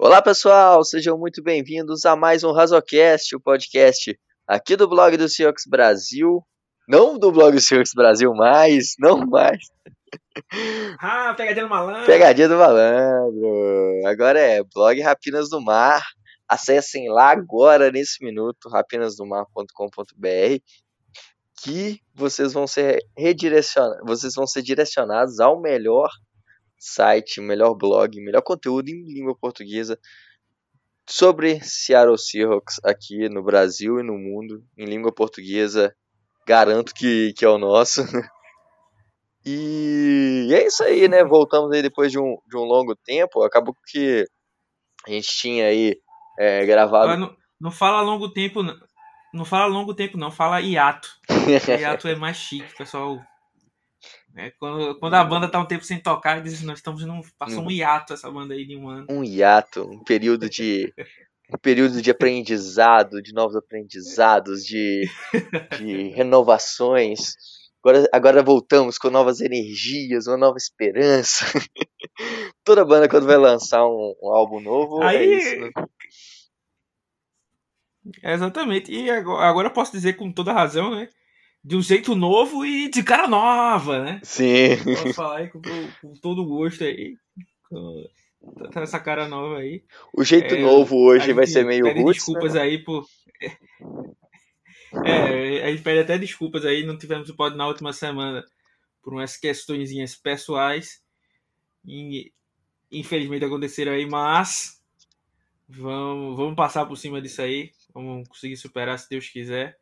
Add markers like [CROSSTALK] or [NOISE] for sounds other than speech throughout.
Olá pessoal, sejam muito bem-vindos a mais um Razocast, o podcast aqui do blog do Seahawks Brasil. Não do blog do Seahawks Brasil mais, não mais. Ah, pegadinha do malandro. Pegadinha do malandro. Agora é blog Rapinas do Mar. Acessem lá agora, nesse minuto, rapinasdomar.com.br que vocês vão ser redirecionados, vocês vão ser direcionados ao melhor site, melhor blog, melhor conteúdo em língua portuguesa sobre Seattle Seahawks aqui no Brasil e no mundo, em língua portuguesa. Garanto que, que é o nosso. [LAUGHS] E é isso aí, né? Voltamos aí depois de um, de um longo tempo. Acabou que a gente tinha aí é, gravado. Não, não, fala longo tempo, não. Não fala longo tempo, não. Fala hiato. [LAUGHS] hiato é mais chique, pessoal. É, quando, quando a banda tá um tempo sem tocar, diz nós estamos num. Passou um hiato essa banda aí de um ano. Um hiato, um período de. um período de aprendizado, de novos aprendizados, de, de [LAUGHS] renovações. Agora, agora voltamos com novas energias, uma nova esperança. [LAUGHS] Toda banda, quando vai lançar um, um álbum novo, é Aí... é isso. Né? Exatamente. E agora, agora eu posso dizer com toda razão, né? De um jeito novo e de cara nova, né? Sim. Posso falar aí com, com todo gosto aí. Com essa cara nova aí. O jeito é, novo hoje vai ser meio roots, desculpas né? aí por é, a gente pede até desculpas aí, não tivemos o pod na última semana por umas questõezinhas pessoais. E, infelizmente aconteceram aí, mas vamos, vamos passar por cima disso aí. Vamos conseguir superar se Deus quiser.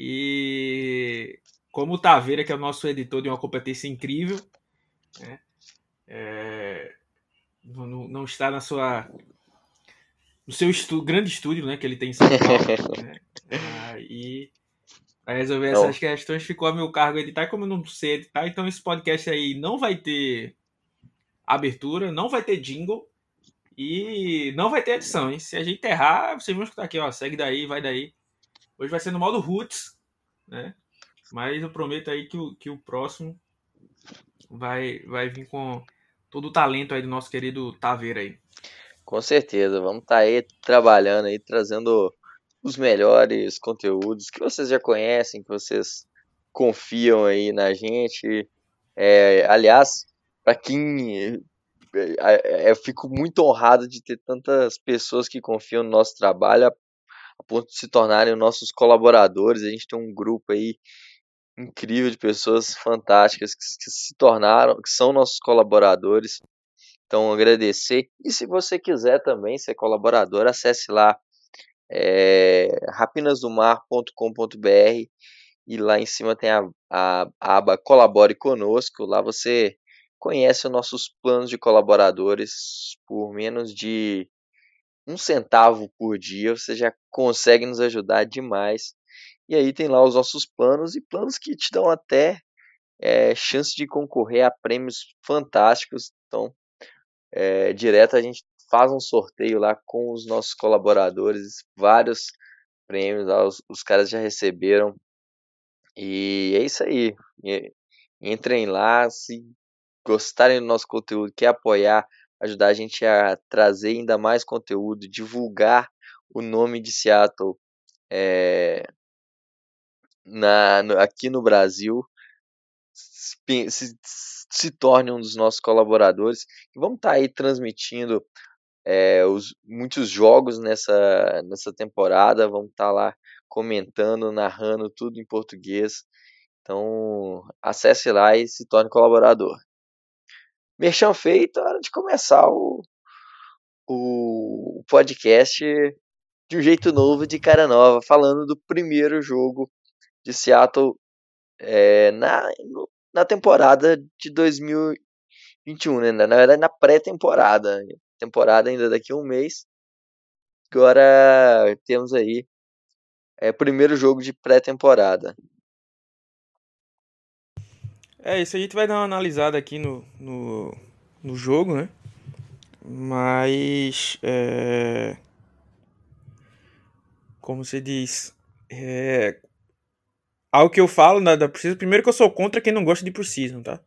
E como o Taveira, que é o nosso editor de uma competência incrível, né? é, não, não está na sua no seu estu grande estúdio, né, que ele tem em São Paulo. [LAUGHS] né? Aí, para resolver não. essas questões, ficou a meu cargo editar. E como eu não sei editar, então esse podcast aí não vai ter abertura, não vai ter jingle e não vai ter edição, hein? Se a gente errar, vocês vão escutar aqui, ó, segue daí, vai daí. Hoje vai ser no modo roots, né? Mas eu prometo aí que o, que o próximo vai, vai vir com todo o talento aí do nosso querido Taveira aí. Com certeza, vamos estar tá aí trabalhando aí, trazendo os melhores conteúdos que vocês já conhecem, que vocês confiam aí na gente. É, aliás, para quem é, é, eu fico muito honrado de ter tantas pessoas que confiam no nosso trabalho a, a ponto de se tornarem nossos colaboradores. A gente tem um grupo aí incrível de pessoas fantásticas que, que se tornaram, que são nossos colaboradores. Então, agradecer. E se você quiser também ser colaborador, acesse lá é, rapinasdomar.com.br e lá em cima tem a, a, a, aba Colabore Conosco. Lá você conhece os nossos planos de colaboradores por menos de um centavo por dia. Você já consegue nos ajudar demais. E aí tem lá os nossos planos e planos que te dão até é, chance de concorrer a prêmios fantásticos. Então, é, direto a gente faz um sorteio lá com os nossos colaboradores, vários prêmios, lá, os, os caras já receberam. E é isso aí. Entrem lá, se gostarem do nosso conteúdo, quer apoiar, ajudar a gente a trazer ainda mais conteúdo, divulgar o nome de Seattle é, na, no, aqui no Brasil, se, se, se torne um dos nossos colaboradores. Vamos estar tá aí transmitindo é, os, muitos jogos nessa, nessa temporada. Vamos estar tá lá comentando, narrando tudo em português. Então, acesse lá e se torne colaborador. Merchan feito, é hora de começar o, o podcast de um jeito novo, de cara nova, falando do primeiro jogo de Seattle é, na, na temporada de 2021, né? Na verdade, na pré-temporada. Temporada ainda daqui a um mês. Agora temos aí é, primeiro jogo de pré-temporada. É, isso a gente vai dar uma analisada aqui no, no, no jogo, né? Mas. É... Como você diz. É... Algo que eu falo na, da Precision, primeiro que eu sou contra quem não gosta de Precision, tá?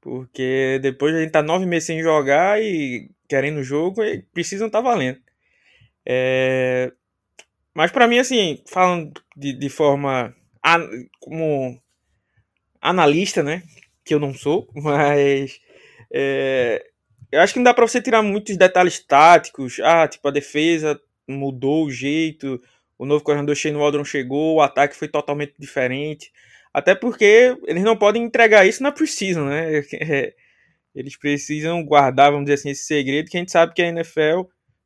Porque depois a gente tá nove meses sem jogar e querendo o jogo e estar tá valendo. É... Mas para mim, assim, falando de, de forma como analista, né? Que eu não sou, [LAUGHS] mas é... eu acho que não dá para você tirar muitos detalhes táticos. Ah, tipo, a defesa mudou o jeito, o novo coordenador Shane Waldron chegou, o ataque foi totalmente diferente. Até porque eles não podem entregar isso na Precision, né? [LAUGHS] É, eles precisam guardar, vamos dizer assim, esse segredo que a gente sabe que a NFL,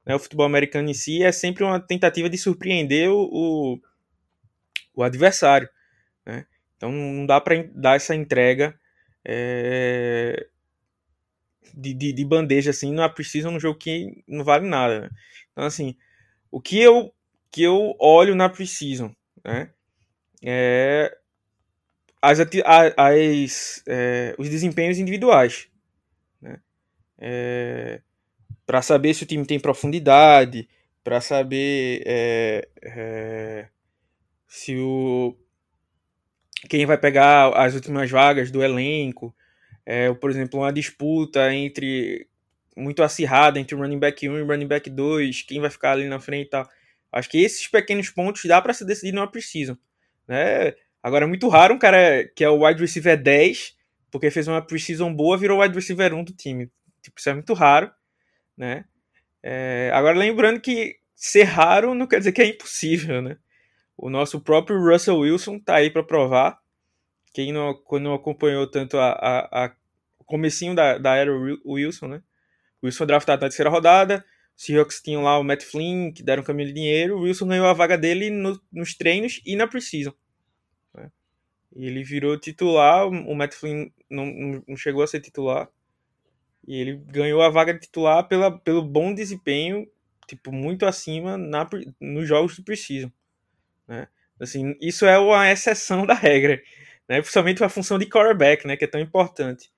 né, o futebol americano em si, é sempre uma tentativa de surpreender o, o, o adversário. Né? Então não dá para dar essa entrega é, de, de, de, bandeja assim, não precisa num jogo que não vale nada. Né? Então, assim, o que eu, que eu olho na Precision né, é as, as, é, os desempenhos individuais é, para saber se o time tem profundidade, para saber é, é, se o quem vai pegar as últimas vagas do elenco, é, por exemplo, uma disputa entre muito acirrada entre o running back 1 e o running back 2, quem vai ficar ali na frente e tal. Acho que esses pequenos pontos dá para se decidir numa precisam, né? Agora é muito raro um cara que é o wide receiver 10, porque fez uma precisão boa, virou wide receiver 1 do time. Tipo, isso é muito raro, né? É, agora, lembrando que ser raro não quer dizer que é impossível, né? O nosso próprio Russell Wilson tá aí para provar. Quem não, não acompanhou tanto a, a, a comecinho da, da era Wilson, né? O Wilson draftado na terceira rodada, os Seahawks tinham lá o Matt Flynn, que deram caminho de dinheiro, o Wilson ganhou a vaga dele no, nos treinos e na preseason. Né? E ele virou titular, o Matt Flynn não, não chegou a ser titular, e ele ganhou a vaga de titular pela, pelo bom desempenho, tipo, muito acima na, nos jogos do Precision. Né? Assim, isso é uma exceção da regra, né? principalmente a função de quarterback, né? que é tão importante.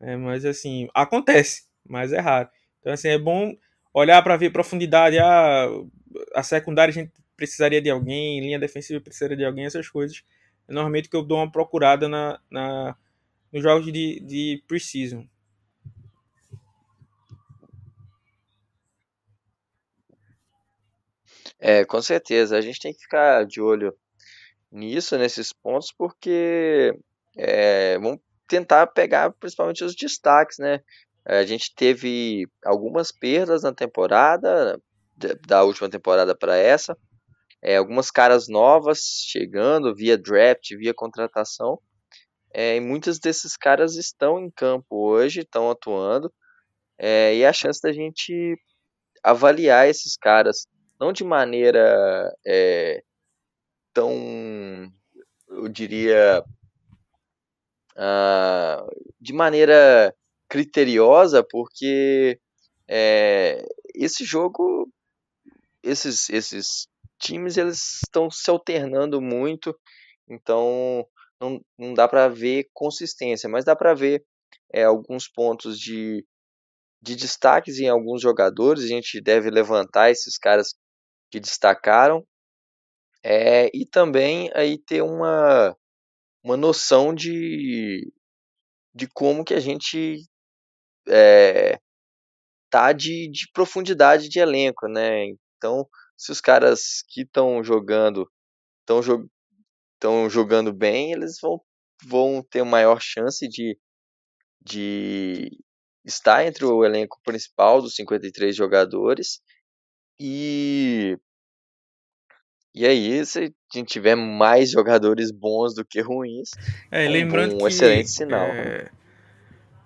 É, mas assim, acontece, mas é raro. Então assim, é bom olhar para ver profundidade. Ah, a secundária a gente precisaria de alguém, linha defensiva precisaria de alguém, essas coisas. Normalmente que eu dou uma procurada na, na nos jogos de, de Precision. É, com certeza. A gente tem que ficar de olho nisso, nesses pontos, porque é, vamos tentar pegar principalmente os destaques, né? A gente teve algumas perdas na temporada, da última temporada para essa, é, algumas caras novas chegando via draft, via contratação, é, e muitos desses caras estão em campo hoje, estão atuando, é, e a chance da gente avaliar esses caras não de maneira é, tão, eu diria, uh, de maneira criteriosa, porque é, esse jogo, esses, esses times, eles estão se alternando muito, então não, não dá para ver consistência, mas dá para ver é, alguns pontos de, de destaques em alguns jogadores, a gente deve levantar esses caras que destacaram é, e também aí ter uma, uma noção de, de como que a gente é, tá de, de profundidade de elenco, né? Então, se os caras que estão jogando estão jo jogando bem, eles vão, vão ter maior chance de, de estar entre o elenco principal dos 53 jogadores e e aí, se a gente tiver mais jogadores bons do que ruins, é, lembrando um que, excelente sinal. É,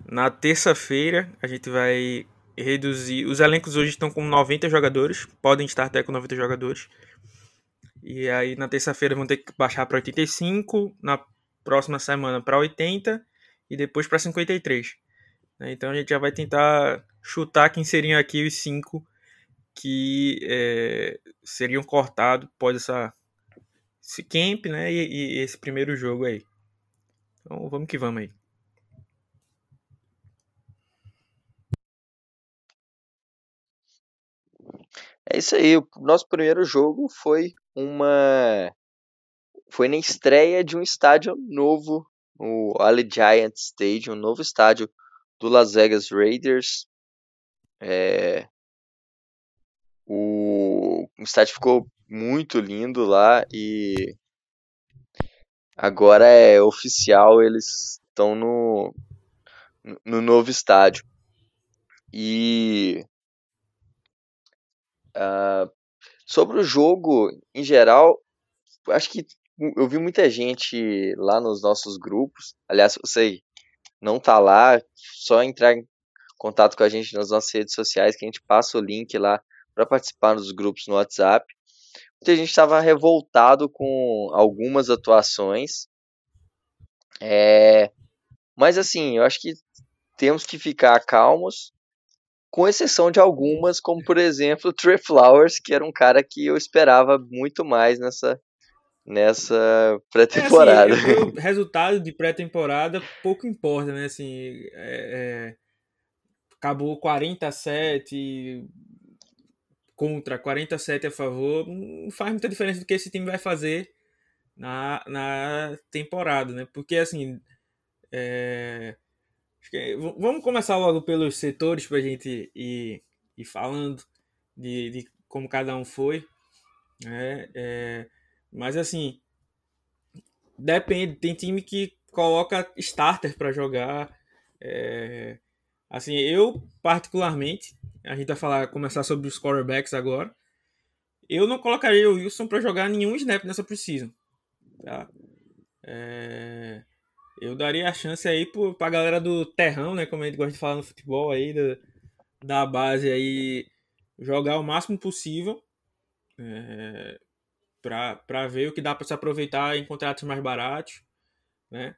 na terça-feira a gente vai reduzir. Os elencos hoje estão com 90 jogadores, podem estar até com 90 jogadores. E aí na terça-feira vão ter que baixar para 85, na próxima semana para 80 e depois para 53. Então a gente já vai tentar chutar quem seriam aqui os cinco que é, seriam cortados após essa, esse camp, né? E, e, esse primeiro jogo aí. Então vamos que vamos aí. É isso aí. O nosso primeiro jogo foi uma. Foi na estreia de um estádio novo, o Allegiant Stadium, um novo estádio do Las Vegas Raiders. É, o, o estádio ficou muito lindo lá e agora é oficial, eles estão no, no novo estádio. E uh, sobre o jogo em geral, acho que eu vi muita gente lá nos nossos grupos. Aliás, você não tá lá, só entrar em contato com a gente nas nossas redes sociais que a gente passa o link lá para participar dos grupos no WhatsApp. Muita gente estava revoltado com algumas atuações. É, mas assim, eu acho que temos que ficar calmos, com exceção de algumas, como por exemplo o Trey Flowers, que era um cara que eu esperava muito mais nessa, nessa pré-temporada. É, assim, o [LAUGHS] resultado de pré-temporada pouco importa, né? Assim, é, é, acabou 47 contra, 47 a favor, não faz muita diferença do que esse time vai fazer na, na temporada, né? Porque assim, é, vamos começar logo pelos setores para a gente ir, ir falando de, de como cada um foi. Né? É, mas assim, depende. Tem time que coloca starter para jogar. É, assim, eu particularmente, a gente vai falar, começar sobre os quarterbacks agora. Eu não colocaria o Wilson para jogar nenhum snap nessa precisão. Tá? É, eu daria a chance aí para a galera do terrão, né? Como a gente gosta de falar no futebol aí, da, da base aí, jogar o máximo possível. É, para ver o que dá para se aproveitar em contratos mais baratos, né?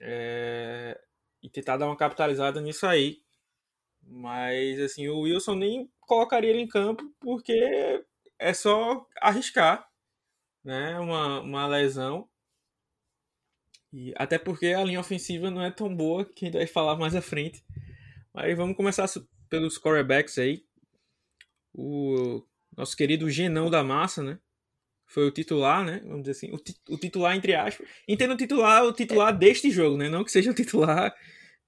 É, e tentar dar uma capitalizada nisso aí. Mas assim, o Wilson nem colocaria ele em campo porque é só arriscar, né? Uma, uma lesão. E até porque a linha ofensiva não é tão boa, que a gente vai falar mais à frente. Mas vamos começar pelos quarterbacks aí. O nosso querido Genão da Massa, né? foi o titular, né? Vamos dizer assim, o, o titular entre aspas. Entendo o titular, o titular deste jogo, né? Não que seja o titular.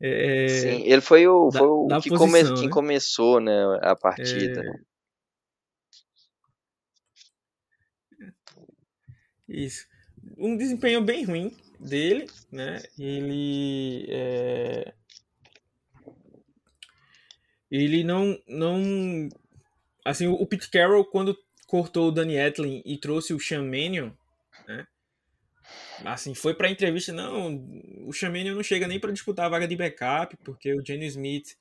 É, Sim, ele foi o, da, foi o que posição, come, né? quem começou, né, a partida. É... Isso. Um desempenho bem ruim dele, né? Ele é... ele não não assim o Pete Carroll quando cortou o Danny Etlin e trouxe o Sean Mannion, né? Assim, foi pra entrevista, não, o Mannion não chega nem para disputar a vaga de backup, porque o Jenny Smith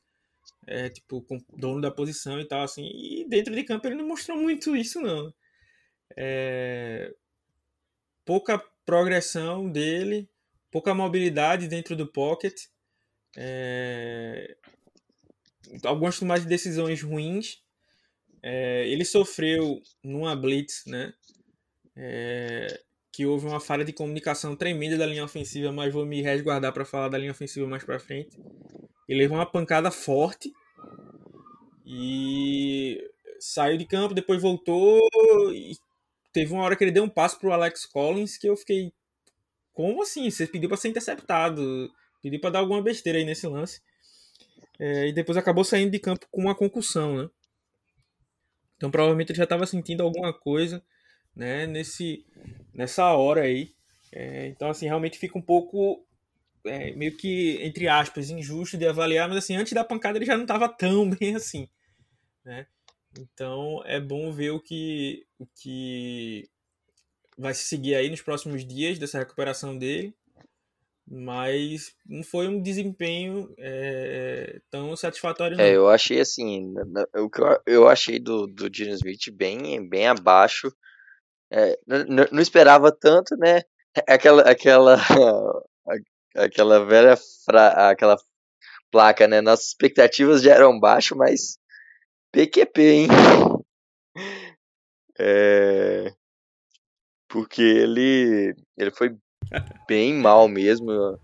é, tipo, dono da posição e tal, assim, e dentro de campo ele não mostrou muito isso, não. É... Pouca progressão dele, pouca mobilidade dentro do pocket, é... algumas de decisões ruins, é, ele sofreu numa blitz, né? É, que houve uma falha de comunicação tremenda da linha ofensiva, mas vou me resguardar para falar da linha ofensiva mais para frente. Ele levou uma pancada forte e saiu de campo, depois voltou e teve uma hora que ele deu um passo pro Alex Collins que eu fiquei como assim? Você pediu para ser interceptado, pediu para dar alguma besteira aí nesse lance. É, e depois acabou saindo de campo com uma concussão, né? Então provavelmente ele já estava sentindo alguma coisa, né, nesse, nessa hora aí. É, então assim, realmente fica um pouco é, meio que, entre aspas, injusto de avaliar, mas assim, antes da pancada ele já não estava tão [LAUGHS] bem assim, né? Então é bom ver o que, o que vai se seguir aí nos próximos dias dessa recuperação dele mas não foi um desempenho é, tão satisfatório. É, não. É, eu achei assim, o que eu, eu achei do, do Gene Smith bem, bem abaixo. É, não, esperava tanto, né? Aquela, aquela, [LAUGHS] aquela velha fra, aquela placa, né? Nossas expectativas já eram baixas, mas PQP, hein? [LAUGHS] É, porque ele, ele foi bem mal mesmo.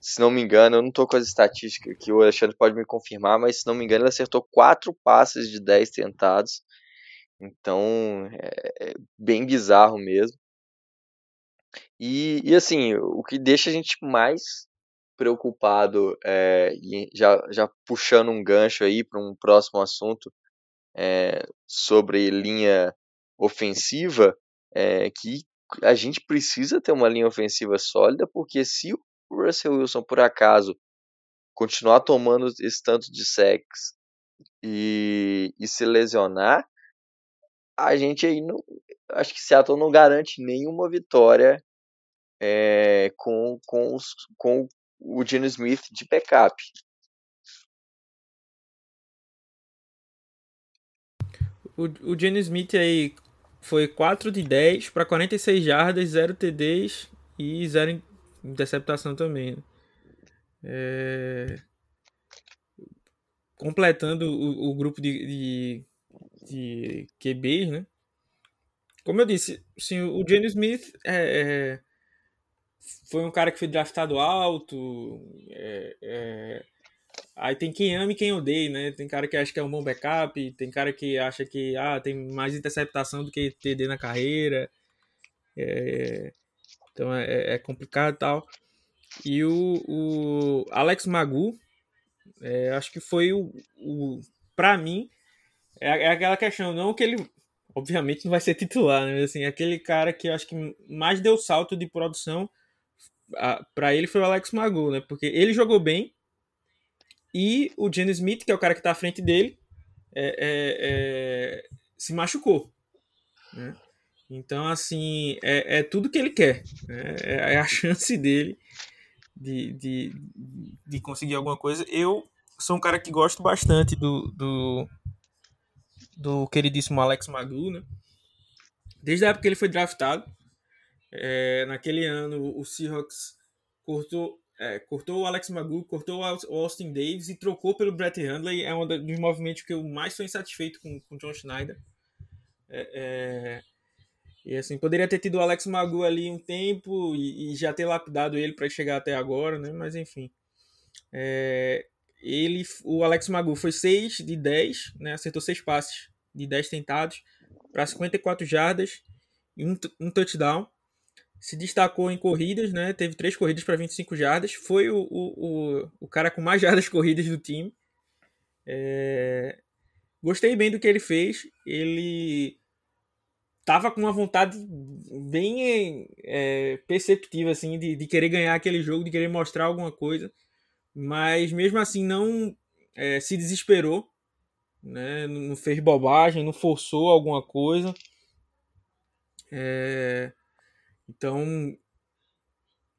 Se não me engano, eu não tô com as estatísticas que o Alexandre pode me confirmar, mas se não me engano, ele acertou quatro passes de 10 tentados. Então, é, é bem bizarro mesmo. E, e assim, o que deixa a gente mais preocupado, é, e já, já puxando um gancho aí para um próximo assunto é, sobre linha ofensiva, é, que a gente precisa ter uma linha ofensiva sólida, porque se o Russell Wilson, por acaso, continuar tomando esse tanto de sacks e, e se lesionar, a gente aí não. Acho que Seattle não garante nenhuma vitória é, com, com, os, com o Gene Smith de backup. O, o Smith aí foi 4 de 10 para 46 jardas, 0 TDs e 0 interceptação também. Né? É... Completando o, o grupo de, de, de, QBs, né? Como eu disse, sim, o Gene Smith é, é, foi um cara que foi draftado alto. É, é, aí tem quem ama e quem odeia, né? Tem cara que acha que é um bom backup, tem cara que acha que ah, tem mais interceptação do que TD na carreira. É, então é, é complicado e tal. E o, o Alex Magu, acho que foi o, o para mim, é, é, aquela questão, não que ele, obviamente, não vai ser titular, né? Assim, aquele cara que eu acho que mais deu salto de produção para ele foi o Alex Magu, né? Porque ele jogou bem e o Jenny Smith, que é o cara que tá à frente dele, é, é, é, se machucou, né? Então, assim, é, é tudo que ele quer. Né? É, é a [LAUGHS] chance dele de, de, de conseguir alguma coisa. Eu sou um cara que gosto bastante do, do, do queridíssimo Alex Magu, né? Desde a época que ele foi draftado, é, naquele ano o Seahawks cortou, é, cortou o Alex Magu, cortou o Austin Davis e trocou pelo Brett Hundley. É um dos movimentos que eu mais sou insatisfeito com o John Schneider. É, é e assim, poderia ter tido o Alex Magu ali um tempo e, e já ter lapidado ele para chegar até agora, né? Mas enfim. É, ele, o Alex Magu foi 6 de 10, né? Acertou 6 passes de 10 tentados para 54 jardas e um, um touchdown. Se destacou em corridas, né? Teve 3 corridas para 25 jardas. Foi o, o, o, o, cara com mais [LAUGHS] jardas corridas do time. É, gostei bem do que ele fez. Ele tava com uma vontade bem é, perceptiva, assim, de, de querer ganhar aquele jogo, de querer mostrar alguma coisa, mas mesmo assim não é, se desesperou, né? não fez bobagem, não forçou alguma coisa. É, então,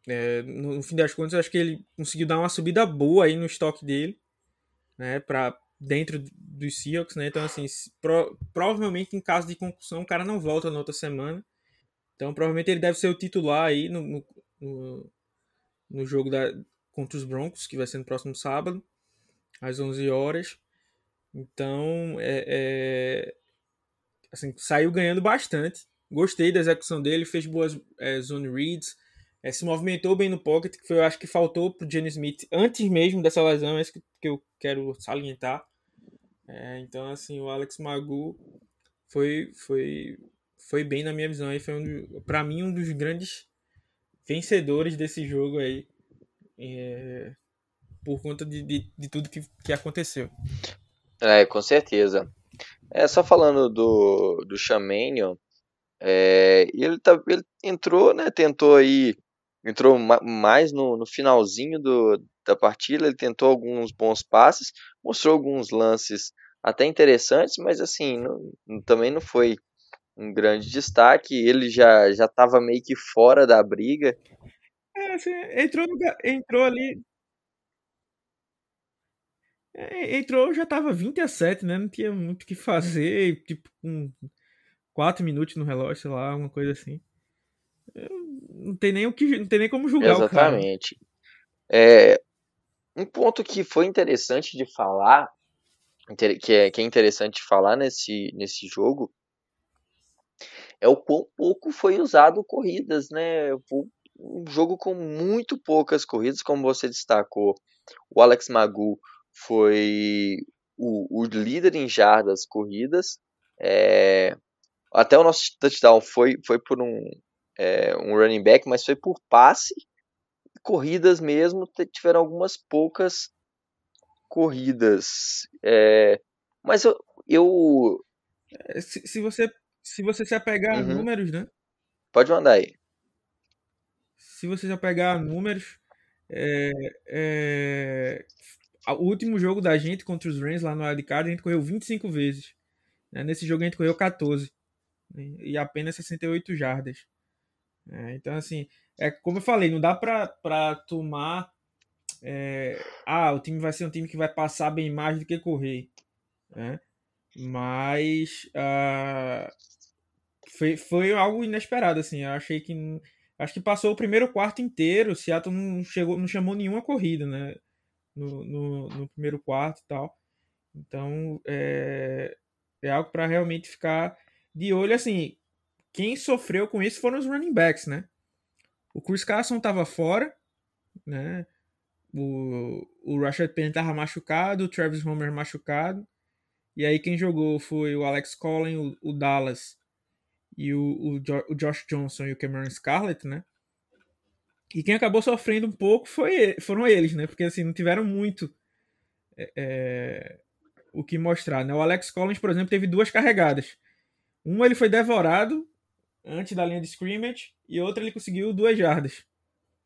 é, no, no, fim das contas, eu acho que ele conseguiu dar uma subida boa aí no estoque dele, né? Para dentro dos Seahawks, né? Então, assim, pro, provavelmente em caso de concussão, o cara não volta na outra semana. Então, provavelmente ele deve ser o titular aí no, no, no jogo da, contra os Broncos, que vai ser no próximo sábado, às 11 horas. Então, é, é assim, saiu ganhando bastante. Gostei da execução dele, fez boas é, zone reads, é, se movimentou bem no pocket, que foi, eu acho que faltou pro Jenny Smith antes mesmo dessa lesão, é isso que, que eu quero salientar. É, então, assim, o Alex Magu foi, foi, foi bem na minha visão. Aí foi um, para mim um dos grandes vencedores desse jogo aí. É, por conta de, de, de, tudo que, que aconteceu. É, com certeza. É, só falando do, do Chamanion, é, ele, tá, ele entrou, né, tentou aí, entrou mais no, no finalzinho do, da partida, ele tentou alguns bons passes, mostrou alguns lances até interessantes, mas assim, não, também não foi um grande destaque. Ele já já estava meio que fora da briga. É, assim, entrou, entrou ali. É, entrou, já estava 20 a 7, né? Não tinha muito o que fazer, [LAUGHS] tipo, com 4 minutos no relógio, sei lá, alguma coisa assim. Não tem nem o que, não tem nem como julgar Exatamente. o cara. É, um ponto que foi interessante de falar, que é, que é interessante falar nesse, nesse jogo, é o quão pouco foi usado corridas, né? Um jogo com muito poucas corridas, como você destacou. O Alex Magu foi o, o líder em jardas corridas. É, até o nosso touchdown foi, foi por um, é, um running back, mas foi por passe corridas mesmo, tiveram algumas poucas corridas. É, mas eu. eu... É, se, se, você, se você se apegar uhum. a números, né? Pode mandar aí. Se você se apegar a números, é, é, o último jogo da gente contra os Rams lá no Wildcard, a gente correu 25 vezes. Né? Nesse jogo a gente correu 14. Né? E apenas 68 jardas. É, então, assim, é como eu falei, não dá para tomar. É, ah, o time vai ser um time que vai passar bem mais do que correr. Né? Mas uh, foi, foi algo inesperado, assim. Eu achei que. Acho que passou o primeiro quarto inteiro. O Seattle não, chegou, não chamou nenhuma corrida, né? No, no, no primeiro quarto e tal. Então, é, é algo para realmente ficar de olho. Assim, quem sofreu com isso foram os running backs, né? O Chris Carson estava fora, né? O, o Rashad Penny estava machucado, o Travis Homer machucado. E aí quem jogou foi o Alex Collin, o, o Dallas e o, o, jo, o, Josh Johnson e o Cameron Scarlett, né? E quem acabou sofrendo um pouco foi, foram eles, né? Porque assim, não tiveram muito é, é, o que mostrar, né? O Alex Collins, por exemplo, teve duas carregadas. Um ele foi devorado antes da linha de scrimmage e outra ele conseguiu duas jardas.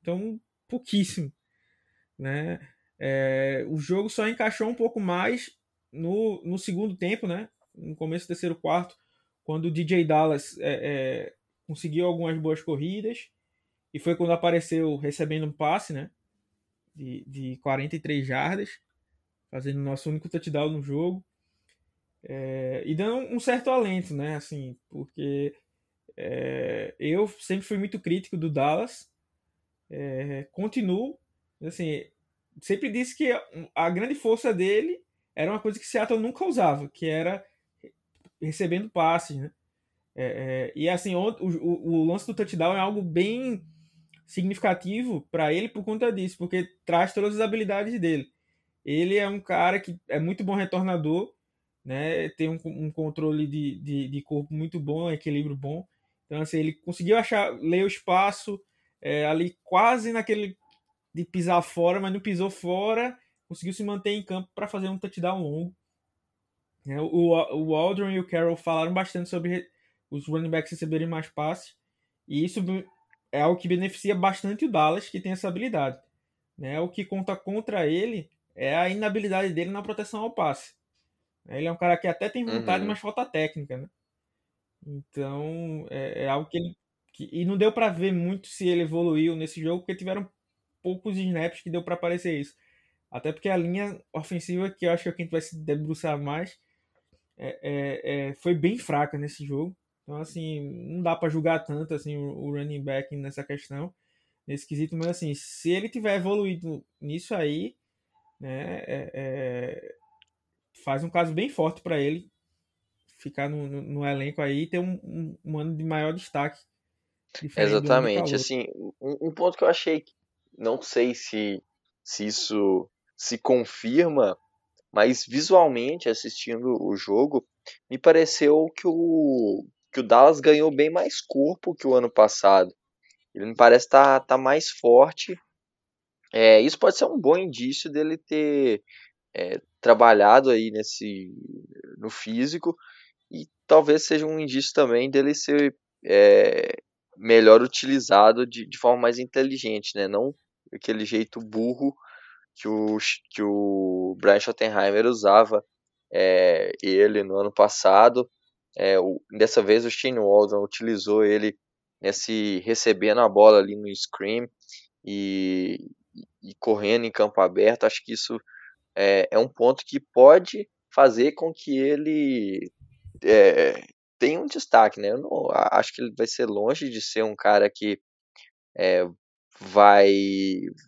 Então, pouquíssimo. Né? É, o jogo só encaixou um pouco mais no, no segundo tempo, né? no começo do terceiro quarto, quando o DJ Dallas é, é, conseguiu algumas boas corridas e foi quando apareceu recebendo um passe né? de, de 43 jardas, fazendo o nosso único touchdown no jogo. É, e dando um certo alento, né? Assim, porque é, eu sempre fui muito crítico do Dallas. É, continuo. Assim, sempre disse que a grande força dele era uma coisa que Seattle nunca usava, que era recebendo passes, né? É, é, e assim, o, o, o, lance do touchdown é algo bem significativo para ele por conta disso, porque traz todas as habilidades dele. Ele é um cara que é muito bom retornador, né? Tem um, um controle de, de, de, corpo muito bom, um equilíbrio bom. Então, assim, ele conseguiu achar, ler o espaço é, ali quase naquele de pisar fora, mas não pisou fora, conseguiu se manter em campo para fazer um touchdown longo. É, o, o Aldrin e o Carroll falaram bastante sobre os running backs receberem mais passes, e isso é algo que beneficia bastante o Dallas, que tem essa habilidade. Né? O que conta contra ele é a inabilidade dele na proteção ao passe. Ele é um cara que até tem vontade, uhum. mas falta técnica, né? Então, é, é algo que ele. Que, e não deu para ver muito se ele evoluiu nesse jogo, porque tiveram poucos snaps que deu para aparecer isso. Até porque a linha ofensiva, que eu acho que é quem vai se debruçar mais, é, é, é, foi bem fraca nesse jogo. Então, assim, não dá para julgar tanto assim, o, running back nessa questão, nesse quesito, mas assim, se ele tiver evoluído nisso aí, né, é, é, faz um caso bem forte para ele ficar no, no, no, elenco aí e ter um, um, um, ano de maior destaque. Exatamente. Assim, um, um, ponto que eu achei, não sei se, se isso se confirma, mas visualmente assistindo o jogo, me pareceu que o, que o Dallas ganhou bem mais corpo que o ano passado. Ele me parece estar tá, tá mais forte. É, isso pode ser um bom indício dele ter é, trabalhado aí nesse no físico e talvez seja um indício também dele ser é, melhor utilizado de, de forma mais inteligente, né? Não aquele jeito burro que o, que o Brian Schottenheimer usava é, ele no ano passado. É, o, dessa vez o Shane Waldron utilizou ele nesse recebendo a bola ali no screen e, e correndo em campo aberto. Acho que isso é, é um ponto que pode fazer com que ele é, tem um destaque, né? Eu não, acho que ele vai ser longe de ser um cara que é, vai,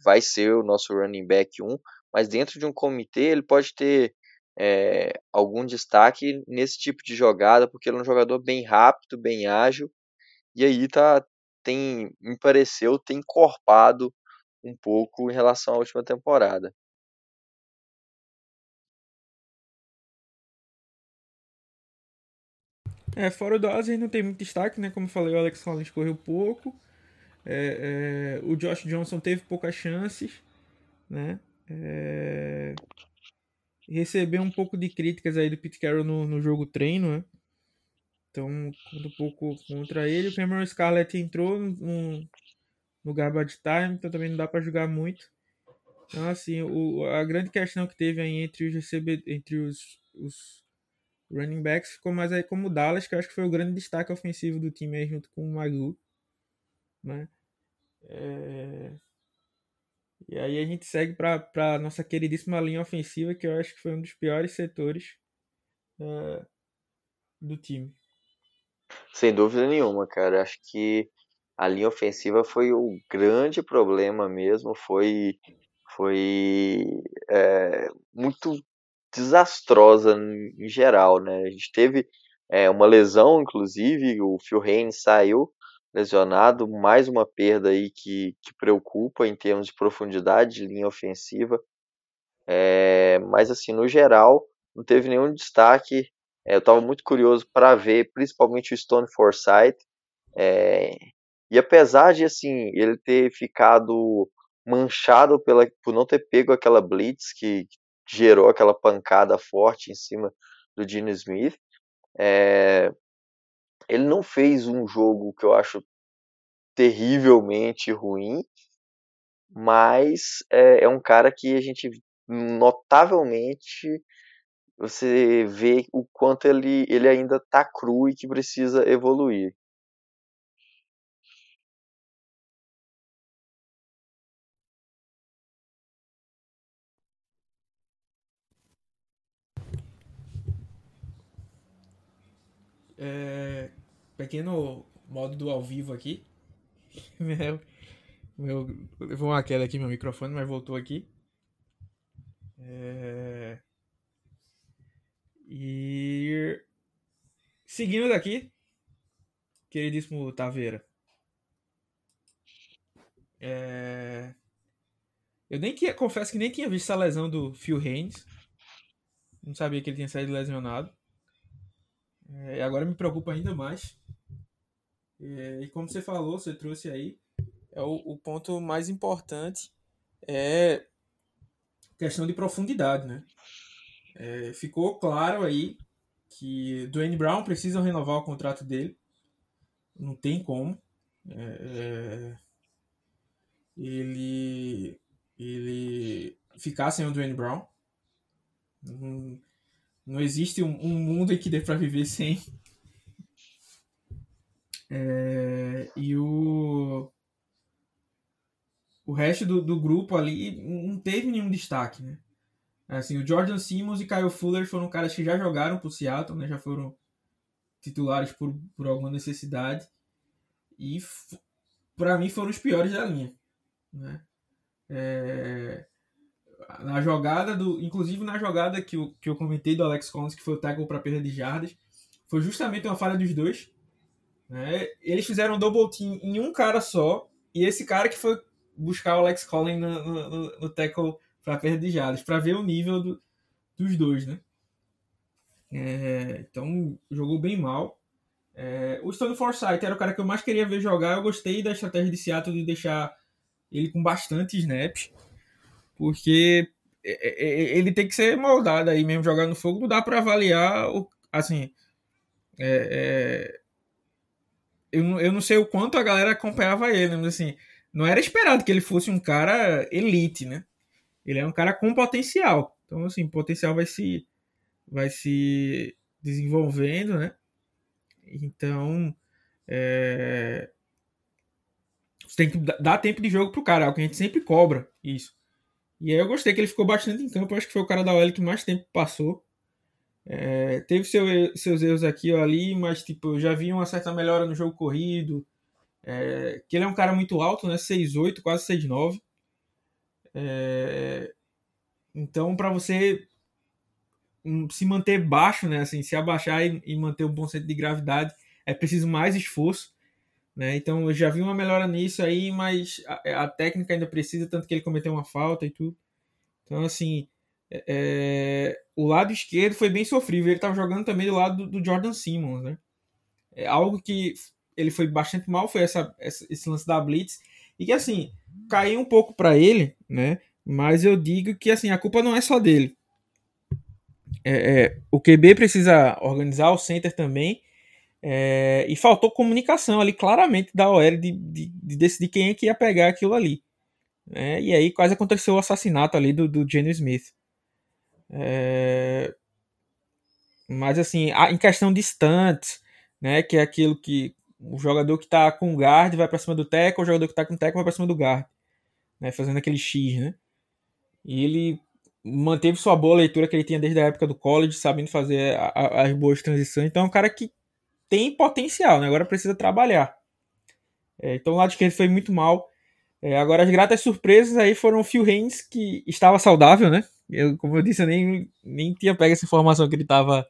vai ser o nosso running back 1, mas dentro de um comitê ele pode ter é, algum destaque nesse tipo de jogada, porque ele é um jogador bem rápido, bem ágil, e aí tá, tem, me pareceu, tem encorpado um pouco em relação à última temporada. É, fora o Dawes, não tem muito destaque, né? Como falei, o Alex Collins correu pouco. É, é, o Josh Johnson teve poucas chances, né? É, recebeu um pouco de críticas aí do Pete Carroll no, no jogo treino, né? Então, um pouco contra ele. O Cameron Scarlett entrou no, no garbage time, então também não dá para jogar muito. Então, assim, o, a grande questão que teve aí entre os recebe, entre os, os running backs ficou mais aí como o Dallas, que eu acho que foi o grande destaque ofensivo do time aí junto com o Magu, né? É... E aí a gente segue para a nossa queridíssima linha ofensiva, que eu acho que foi um dos piores setores uh, do time. Sem dúvida nenhuma, cara. Acho que a linha ofensiva foi o grande problema mesmo. Foi, foi é, muito desastrosa em geral, né? A gente teve é, uma lesão, inclusive, o Phil Haynes saiu lesionado, mais uma perda aí que, que preocupa em termos de profundidade de linha ofensiva. É, mas assim, no geral, não teve nenhum destaque. É, eu estava muito curioso para ver, principalmente o Stone Forsythe. É, e apesar de assim ele ter ficado manchado pela, por não ter pego aquela blitz que, gerou aquela pancada forte em cima do Dino Smith, é, ele não fez um jogo que eu acho terrivelmente ruim, mas é, é um cara que a gente notavelmente você vê o quanto ele, ele ainda está cru e que precisa evoluir. É, pequeno modo do ao vivo aqui. [LAUGHS] meu, meu, levou uma queda aqui meu microfone, mas voltou aqui. É, e seguindo daqui, queridíssimo Taveira. É, eu nem tinha, confesso que nem tinha visto a lesão do Phil Haynes. Não sabia que ele tinha saído lesionado. É, agora me preocupa ainda mais. É, e como você falou, você trouxe aí, é o, o ponto mais importante é questão de profundidade, né? É, ficou claro aí que Dwayne Brown precisa renovar o contrato dele. Não tem como. É, é, ele, ele ficar sem o Dwayne Brown. Não, não existe um, um mundo em que dê para viver sem. É, e o, o resto do, do grupo ali não teve nenhum destaque, né? Assim, o Jordan Simmons e Kyle Fuller foram caras que já jogaram pro Seattle, né? Já foram titulares por, por alguma necessidade. E para mim foram os piores da linha, né? É, na jogada do, inclusive na jogada que eu, que eu comentei do Alex Collins, que foi o tackle para perda de jardas, foi justamente uma falha dos dois. Né? Eles fizeram um double team em um cara só, e esse cara que foi buscar o Alex Collins no, no, no tackle para perda de jardas, para ver o nível do, dos dois, né? É, então jogou bem mal. É, o Stone Forsythe era o cara que eu mais queria ver jogar. Eu gostei da estratégia de Seattle de deixar ele com bastante snaps porque ele tem que ser moldado aí mesmo, jogar no fogo, não dá para avaliar, o, assim, é, é, eu, eu não sei o quanto a galera acompanhava ele, mas assim, não era esperado que ele fosse um cara elite, né? Ele é um cara com potencial, então assim, potencial vai se, vai se desenvolvendo, né? Então, é, tem que dar tempo de jogo pro cara, é o que a gente sempre cobra, isso. E aí eu gostei que ele ficou bastante em campo. acho que foi o cara da OL que mais tempo passou. É, teve seu, seus erros aqui ou ali, mas tipo, eu já vi uma certa melhora no jogo corrido. É, que ele é um cara muito alto, né? 6'8, quase 6'9. É, então, para você se manter baixo, né? Assim, se abaixar e, e, manter um bom centro de gravidade, é preciso mais esforço. Né? Então eu já vi uma melhora nisso aí, mas a, a, técnica ainda precisa, tanto que ele cometeu uma falta e tudo. Então, assim, é, é o lado esquerdo foi bem sofrível. Ele estava jogando também do lado do, do, Jordan Simmons, né? É algo que ele foi bastante mal foi essa, essa, esse lance da blitz e que assim caiu um pouco para ele, né? Mas eu digo que assim a culpa não é só dele. É, é, o QB precisa organizar o center também. É, e faltou comunicação ali claramente da OL de, de, de, decidir quem é que ia pegar aquilo ali. É, e aí quase aconteceu o assassinato ali do, do Smith. É, mas assim, em questão de stunts, né, que é aquilo que o jogador que está com o guard vai para cima do tackle, o jogador que está com o tackle vai para cima do guard, né, fazendo aquele X, né? E ele manteve sua boa leitura que ele tinha desde a época do college, sabendo fazer a, a, as boas transições. Então é um cara que tem potencial, né? Agora precisa trabalhar. É, então o lado esquerdo foi muito mal. É, agora as gratas surpresas aí foram o Phil Haynes, que estava saudável, né? Eu, como eu disse, eu nem, nem tinha pego essa informação que ele estava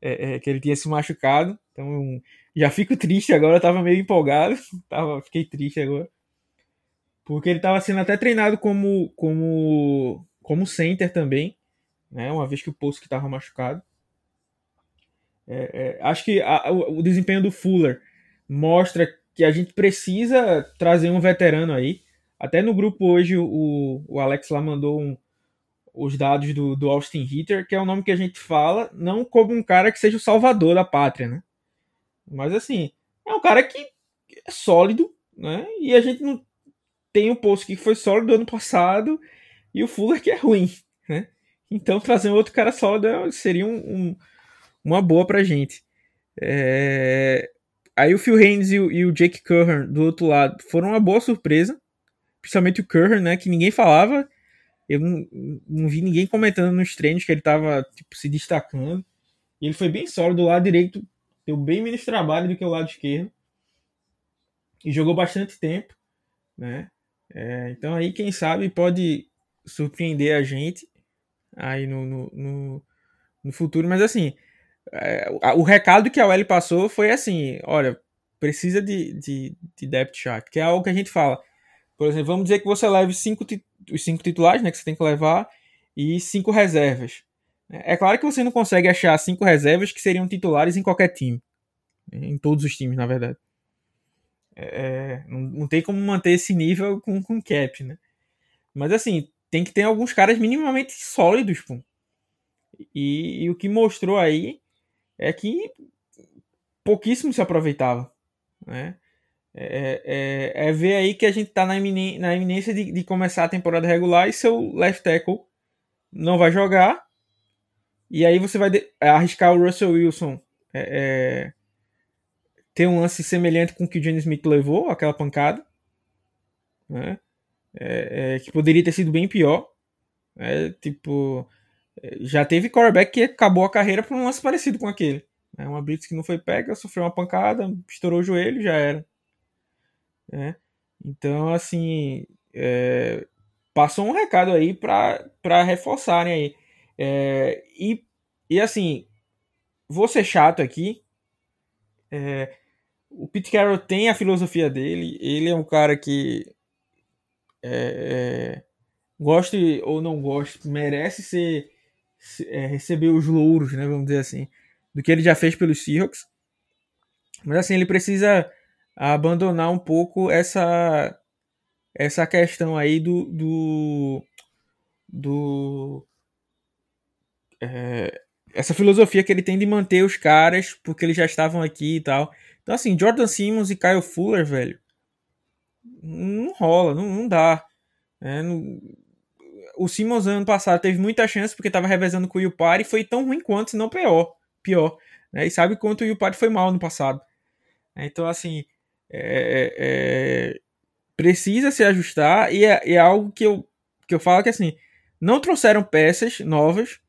é, é, que ele tinha se machucado. Então já fico triste agora, eu tava meio empolgado. [LAUGHS] tava, fiquei triste agora. Porque ele estava sendo até treinado como, como, como center também, né? Uma vez que o Poço que estava machucado. É, é, acho que a, o, o, desempenho do Fuller mostra que a gente precisa trazer um veterano aí. Até no grupo hoje o, o Alex lá mandou um, os dados do, do Austin Hitter, que é o nome que a gente fala, não como um cara que seja o salvador da pátria, né? Mas assim, é um cara que é sólido, né? E a gente não tem o posto que foi sólido ano passado e o Fuller que é ruim, né? Então trazer um outro cara sólido seria um, um, uma boa pra gente. É... Aí o Phil Haynes e o, e o Jake Curran do outro lado foram uma boa surpresa, principalmente o Curran, né? Que ninguém falava eu não, não vi ninguém comentando nos treinos que ele estava tipo, se destacando. E ele foi bem sólido do lado direito, deu bem menos trabalho do que o lado esquerdo. E jogou bastante tempo, né? É, então aí, quem sabe, pode surpreender a gente aí no, no, no, no futuro. Mas assim, é, o recado que a OL passou foi assim: olha, precisa de, de, de depth chart, que é algo que a gente fala. Por exemplo, vamos dizer que você leve cinco, os cinco titulares, né, que você tem que levar, e cinco reservas. É claro que você não consegue achar cinco reservas que seriam titulares em qualquer time. Em todos os times, na verdade. É, é, não, não, tem como manter esse nível com, com cap, né? Mas assim, tem que ter alguns caras minimamente sólidos, pô. E, e o que mostrou aí é que pouquíssimo se aproveitava, né? É, é, é, ver aí que a gente tá na, iminência, na iminência de, de, começar a temporada regular e seu left tackle não vai jogar. E aí você vai arriscar o Russell Wilson é, é ter um lance semelhante com o que o Jenny Smith levou, aquela pancada. Né? É, que poderia ter sido bem pior. tipo, já teve quarterback que acabou a carreira por um lance parecido com aquele. É uma blitz que não foi pega, sofreu uma pancada, estourou o joelho, já era. Né? Então, assim, é, passou um recado aí para reforçarem aí. É, e, e assim, vou ser chato aqui. É, o Pete Carroll tem a filosofia dele. Ele é um cara que é, é goste ou não goste, merece ser, é, receber os louros, né, vamos dizer assim, do que ele já fez pelos Seahawks. Mas assim, ele precisa a abandonar um pouco essa essa questão aí do do, do é, essa filosofia que ele tem de manter os caras porque eles já estavam aqui e tal. Então assim, Jordan Simmons e Kyle Fuller, velho, não rola, não, não dá. Não... O Simmons ano passado teve muita chance porque estava revezando com o Yupari e foi tão ruim quanto, se não pior. pior né? E sabe quanto o Yupari foi mal no passado. Então, assim, é, é, precisa se ajustar e é, é, algo que eu, que eu falo que assim, não trouxeram peças novas.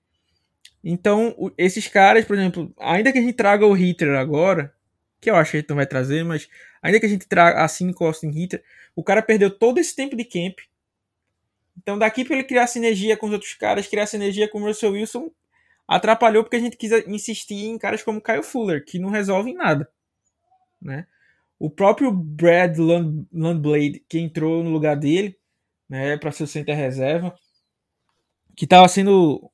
Então, esses caras, por exemplo, ainda que a gente traga o Hitler agora, que eu acho que a gente não vai trazer, mas ainda que a gente traga assim com o Austin Hitler, o cara perdeu todo esse tempo de camp. Então, daqui para ele criar sinergia com os outros caras, criar sinergia com o Russell Wilson, atrapalhou porque a gente quis insistir em caras como Kyle Fuller, que não resolvem nada, né? O próprio Brad Landblade, que entrou no lugar dele, né, para ser o center reserva, que estava sendo,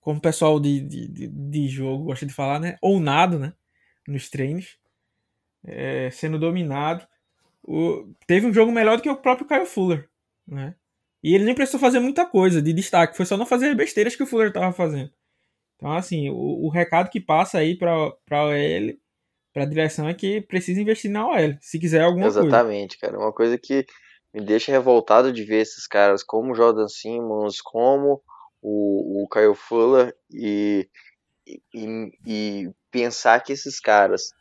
como o pessoal de, de, de jogo gosta de falar, né, ou nada, né, nos treinos. é, sendo dominado. O, teve um jogo melhor do que o próprio Kyle Fuller, né? E ele nem precisou fazer muita coisa de destaque, foi só não fazer besteiras que o Fuller estava fazendo. Então, assim, o, o, recado que passa aí para OL, para direção, é que precisa investir na OL, se quiser alguma Exatamente, coisa. Exatamente, cara. Uma coisa que me deixa revoltado de ver esses caras como o Jordan Simmons, como o, o Kyle Fuller e, e, e pensar que esses caras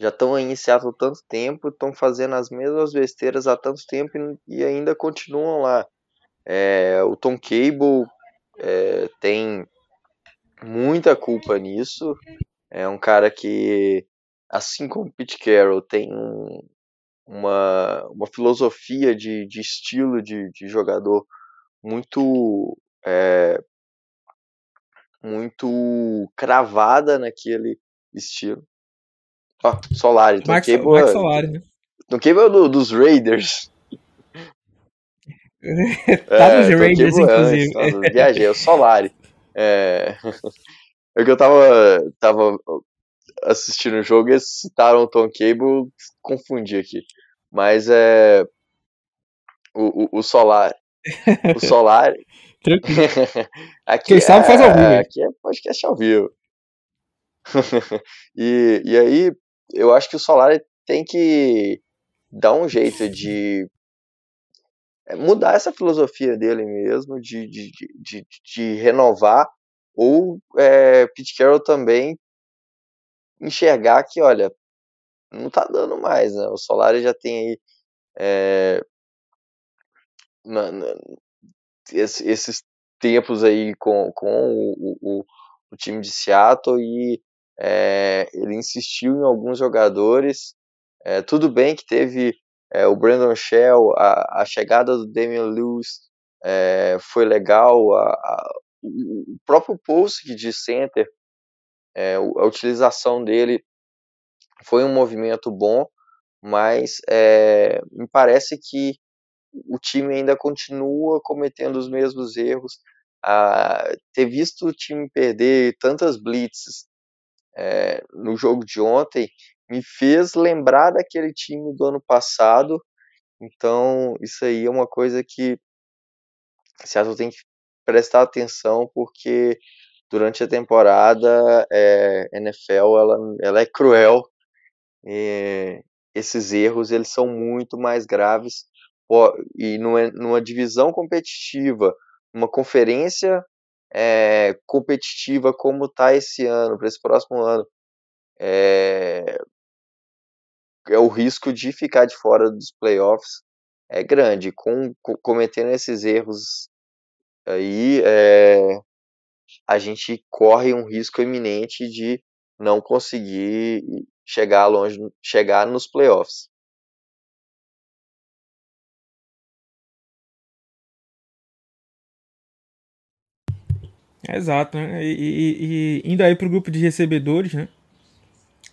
já estão em Seattle há tanto tempo, estão fazendo as mesmas besteiras há tanto tempo e ainda continuam lá. É, o Tom Cable é, tem muita culpa nisso. É um cara que, assim como o Pete Carroll, tem um, uma, uma filosofia de, de estilo de, de jogador muito é, muito cravada naquele estilo. Ó, Solari. Tom Max, Cable, Solari, né? Tom Cable é do, dos Raiders. [LAUGHS] tá é, nos Raiders, inclusive. Antes, nossa, viajei, é o Solari. É... [LAUGHS] é que eu tava, tava assistindo o jogo e eles citaram o Tom Cable, confundi aqui. Mas é. O, o, o Solar. O [LAUGHS] Solar. [LAUGHS] aqui, Quem sabe faz ao vivo. É, aqui é podcast ao vivo. [LAUGHS] e, e aí, eu acho que o Solar tem que dar um jeito de é, mudar essa filosofia dele mesmo, de, de, de, de renovar, ou é, Pete Carroll também enxergar que, olha, não tá dando mais, né? O Solari já tem aí é, na, na, esse, esses tempos aí com, com o, o, o time de Seattle e é, ele insistiu em alguns jogadores. É, tudo bem que teve é, o Brandon Shell, a, a, chegada do Damian Lewis foi legal, a, a, o próprio Pulsic de center, é, a utilização dele foi um movimento bom, mas é, me parece que o time ainda continua cometendo os mesmos erros. Ter visto o time perder tantas blitzes é, no jogo de ontem me fez lembrar daquele time do ano passado. Então, isso aí é uma coisa que Seattle tem que prestar atenção, porque durante a temporada é, NFL ela, ela é cruel. Esses erros eles são muito mais graves e numa, numa divisão competitiva, uma conferência é, competitiva como está esse ano, para esse próximo ano, é, é o risco de ficar de fora dos playoffs é grande. Com, com cometendo esses erros aí, é, a gente corre um risco iminente de não conseguir chegar longe, chegar nos playoffs. Exato, né? E, e, e indo aí para o grupo de recebedores, né?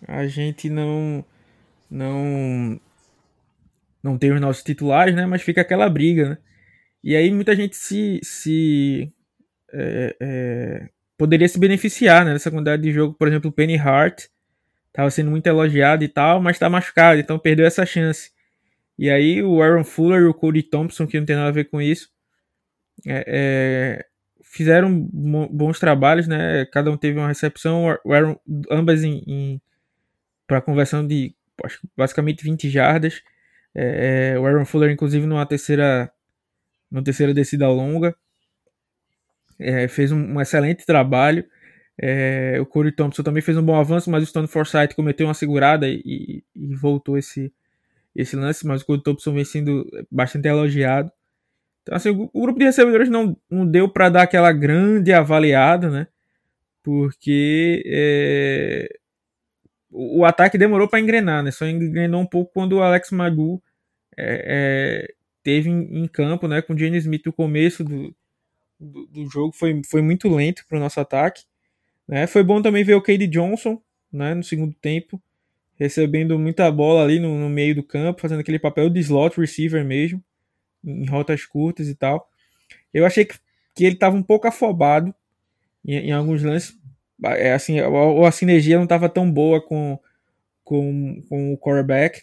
A gente não não não tem os nossos titulares, né? Mas fica aquela briga, né? E aí muita gente se, se é, é, poderia se beneficiar né, dessa quantidade de jogo. Por exemplo, o Penny Hart estava sendo muito elogiado e tal, mas está machucado, então perdeu essa chance. E aí o Aaron Fuller e o Cody Thompson, que não tem nada a ver com isso, é, é fizeram bons trabalhos, né? Cada um teve uma recepção, o Aaron, ambas em, em para conversão de basicamente 20 jardas. É, é, o Aaron Fuller, inclusive, numa terceira, numa terceira descida longa, é, fez um, um, excelente trabalho. É, o Corey Thompson também fez um bom avanço, mas o Stone Forsythe cometeu uma segurada e, e, voltou esse, esse lance. Mas o Corey Thompson vem sendo bastante elogiado. Então, assim, o, o grupo de recebedores não, não deu para dar aquela grande avaliada, né? Porque é, o, o, ataque demorou para engrenar, né? Só engrenou um pouco quando o Alex Magu é, é, teve em, em, campo, né? Com o Jenny Smith no começo do, do, jogo foi, foi muito lento para o nosso ataque. Né? Foi bom também ver o Cade Johnson, né? No segundo tempo, recebendo muita bola ali no, no meio do campo, fazendo aquele papel de slot receiver mesmo em rotas curtas e tal. Eu achei que, que ele estava um pouco afobado em, em, alguns lances. É, assim, ou a sinergia não estava tão boa com, com, com o quarterback.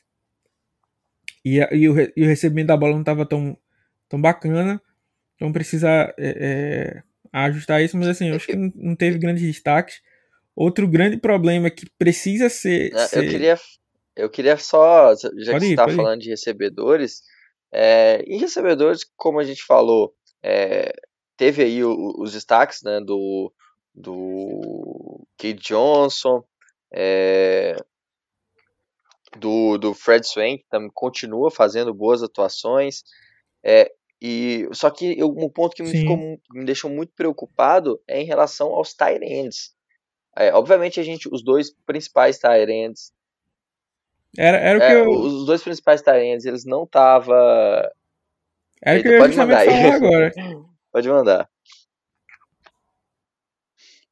E, e, o, e o recebimento da bola não estava tão, tão bacana. Então precisa é, é, ajustar isso, mas assim, eu acho que não, teve grandes destaques. Outro grande problema que precisa ser. Eu, ser... queria, eu queria só, já pode que ir, você está falando ir. de recebedores, é, em recebedores, como a gente falou, é, teve aí o, os destaques né, do, do Kate Johnson, é, do, do Fred Swain, que também continua fazendo boas atuações. É, e só que eu, um ponto que me, ficou, me, deixou muito preocupado é em relação aos tight ends. É, obviamente a gente, os dois principais tight ends, era, era o que é, eu... os dois principais tight ends, eles não tava era o que eu ia mandar falar agora. [LAUGHS] pode mandar.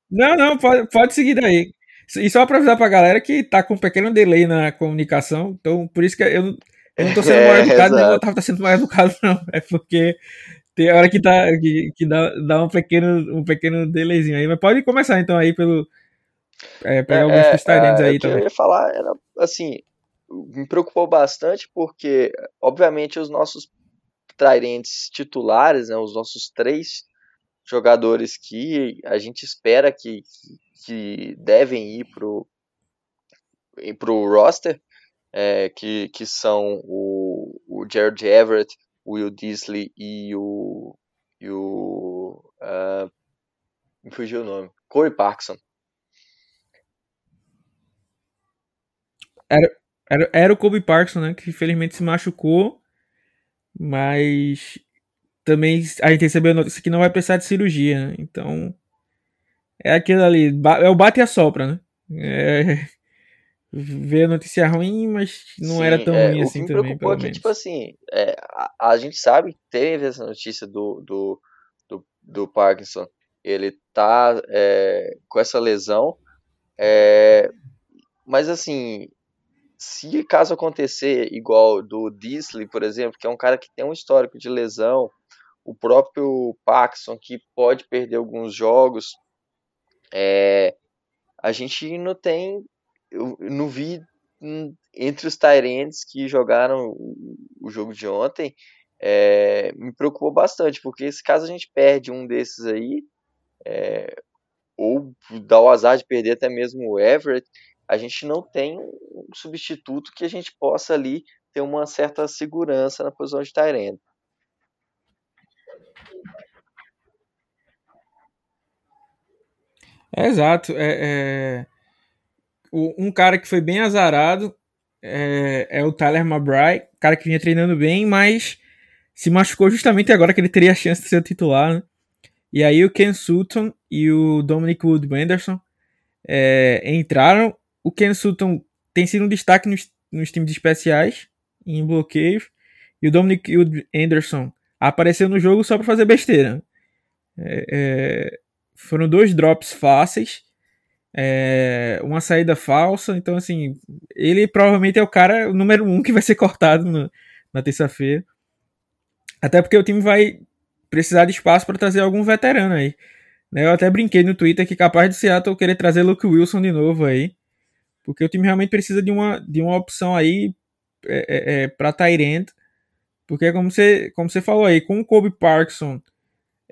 Não, não, pode, pode seguir daí. E só para avisar pra galera que tá com um pequeno delay na comunicação, então por isso que eu, eu não tô [LAUGHS] sendo mais educado, é, nem o Otávio tá sendo mais educado, [LAUGHS] não. É porque tem hora que, tá, que, que dá, dá um, pequeno, um pequeno delayzinho aí. Mas pode começar então aí pelo. É, pegar é, alguns é, aí também. O que eu ia falar era assim. Me preocupou bastante porque, obviamente, os nossos trairentes titulares, né, os nossos três jogadores que a gente espera que, que devem ir pro, pro roster, é, que, que são o, o Everett, o Will Disley e o. E o uh, me fugiu o nome. Corey Parkinson. Era, era, era o Kobe Parkinson, né? Que infelizmente se machucou. Mas também a gente recebeu a notícia que não vai precisar de cirurgia, né? Então. É aquilo ali, é o bate e a sopra, né? É, ver a notícia ruim, mas não Sim, era tão é, ruim assim também. O que me preocupou é que, tipo assim, é, a, a, gente sabe que teve essa notícia do, do, do, do Parkinson. Ele tá é, com essa lesão, é, mas assim, se caso acontecer igual do Disley, por exemplo, que é um cara que tem um histórico de lesão, o próprio Paxson, que pode perder alguns jogos, é, a gente não tem, eu não vi entre os Tyrants que jogaram o jogo de ontem, é, me preocupou bastante, porque se caso a gente perde um desses aí, é, ou dá o azar de perder até mesmo o Everett, a gente não tem um substituto que a gente possa ali ter uma certa segurança na posição de Tyrant. É, exato. É, um cara que foi bem azarado é, é o Tyler McBride, cara que vinha treinando bem, mas se machucou justamente agora que ele teria a chance de ser titular. Né? E aí o Ken Sutton e o Dominic Wood Anderson é, entraram o Ken Sutton tem sido um destaque nos, nos times especiais, em bloqueios, e o Dominic Anderson apareceu no jogo só para fazer besteira. É, é, foram dois drops fáceis, é, uma saída falsa, então assim, ele provavelmente é o cara o número um que vai ser cortado no, na terça-feira. Até porque o time vai precisar de espaço para trazer algum veterano aí. Né? Eu até brinquei no Twitter que capaz de Seattle querer trazer Luke Wilson de novo aí. Porque o time realmente precisa de uma, de uma opção aí é, é, é para Tyrant. Porque como você, como você falou aí, com o Kobe Parkinson,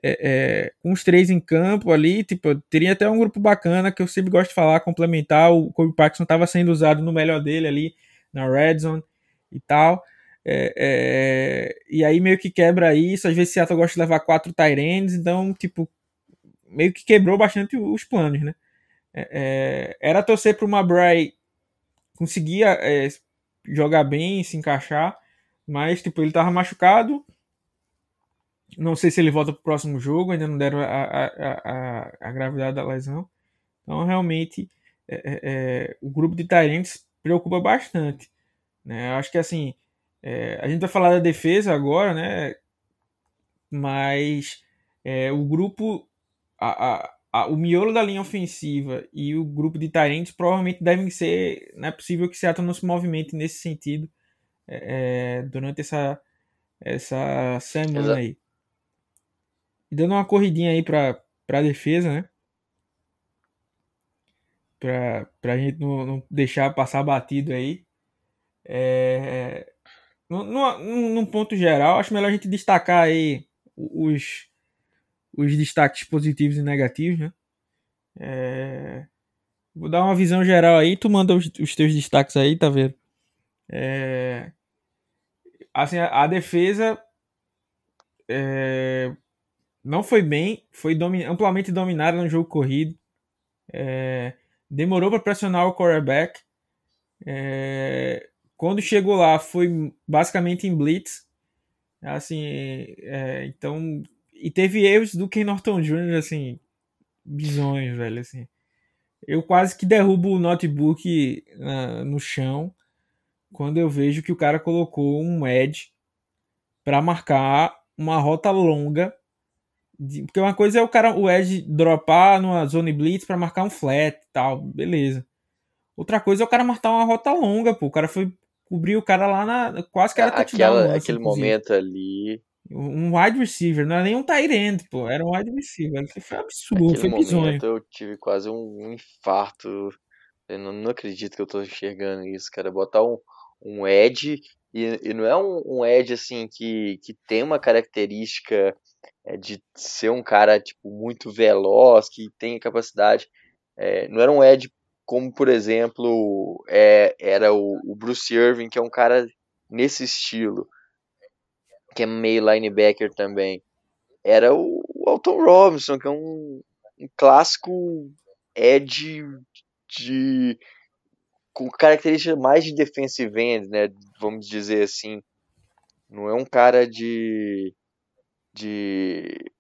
é, é, com os três em campo ali, tipo, teria até um grupo bacana que eu sempre gosto de falar, complementar. O Kobe Parkinson estava sendo usado no melhor dele ali na Red Zone e tal. É, é, e aí meio que quebra isso. Às vezes Seattle gosta de levar quatro Tyrands, então, tipo, meio que quebrou bastante os planos, né? É, era torcer para o Mabry conseguir jogar bem, se encaixar, mas tipo, ele estava machucado. Não sei se ele volta para o próximo jogo, ainda não deram a, a, a, a gravidade da lesão. Então, realmente, é, é, é o grupo de Tyrants preocupa bastante. Né? Eu acho que assim, a gente vai falar da defesa agora, né? Mas o grupo, a, a, o miolo da linha ofensiva e o grupo de Tyrants provavelmente devem ser. Não é possível que Seattle não se movimente nesse sentido é, é durante essa, essa semana Exato. aí. E dando uma corridinha aí para a defesa, né? para a gente não, não, deixar passar batido aí. É, num, ponto geral, acho melhor a gente destacar aí os, os destaques positivos e negativos, né? É, vou dar uma visão geral aí, tu manda os, os teus destaques aí, tá vendo? É, assim, a, a defesa é, não foi bem, foi domi amplamente dominada no jogo corrido. É, demorou para pressionar o quarterback. É, quando chegou lá, foi basicamente em blitz. Assim, é, então. E teve erros do Ken Norton Jr., assim, bizonhos, velho, assim. Eu quase que derrubo o notebook uh, no chão quando eu vejo que o cara colocou um edge para marcar uma rota longa. De, porque uma coisa é o cara, o edge dropar numa zone blitz para marcar um flat e tal, beleza. Outra coisa é o cara marcar uma rota longa, pô. O cara foi cobrir o cara lá na. Quase que era Aquela, touchdown. Aquele momento ali. Um wide receiver, não era nem um tight end, pô. Era um wide receiver. Foi absurdo, Aquele foi bizonho. eu tive quase um infarto. Eu não, não, acredito que eu tô enxergando isso, cara. Botar um, um edge, e, e não é um, um edge assim que, que tem uma característica é, de ser um cara tipo muito veloz, que tem capacidade. É, não era um edge como por exemplo é, era o, o, Bruce Irving, que é um cara nesse estilo, que é meio linebacker também. Era o, o Alton Robinson, que é um, um clássico edge de com característica mais de defensive end, né? Vamos dizer assim. Não é um cara de de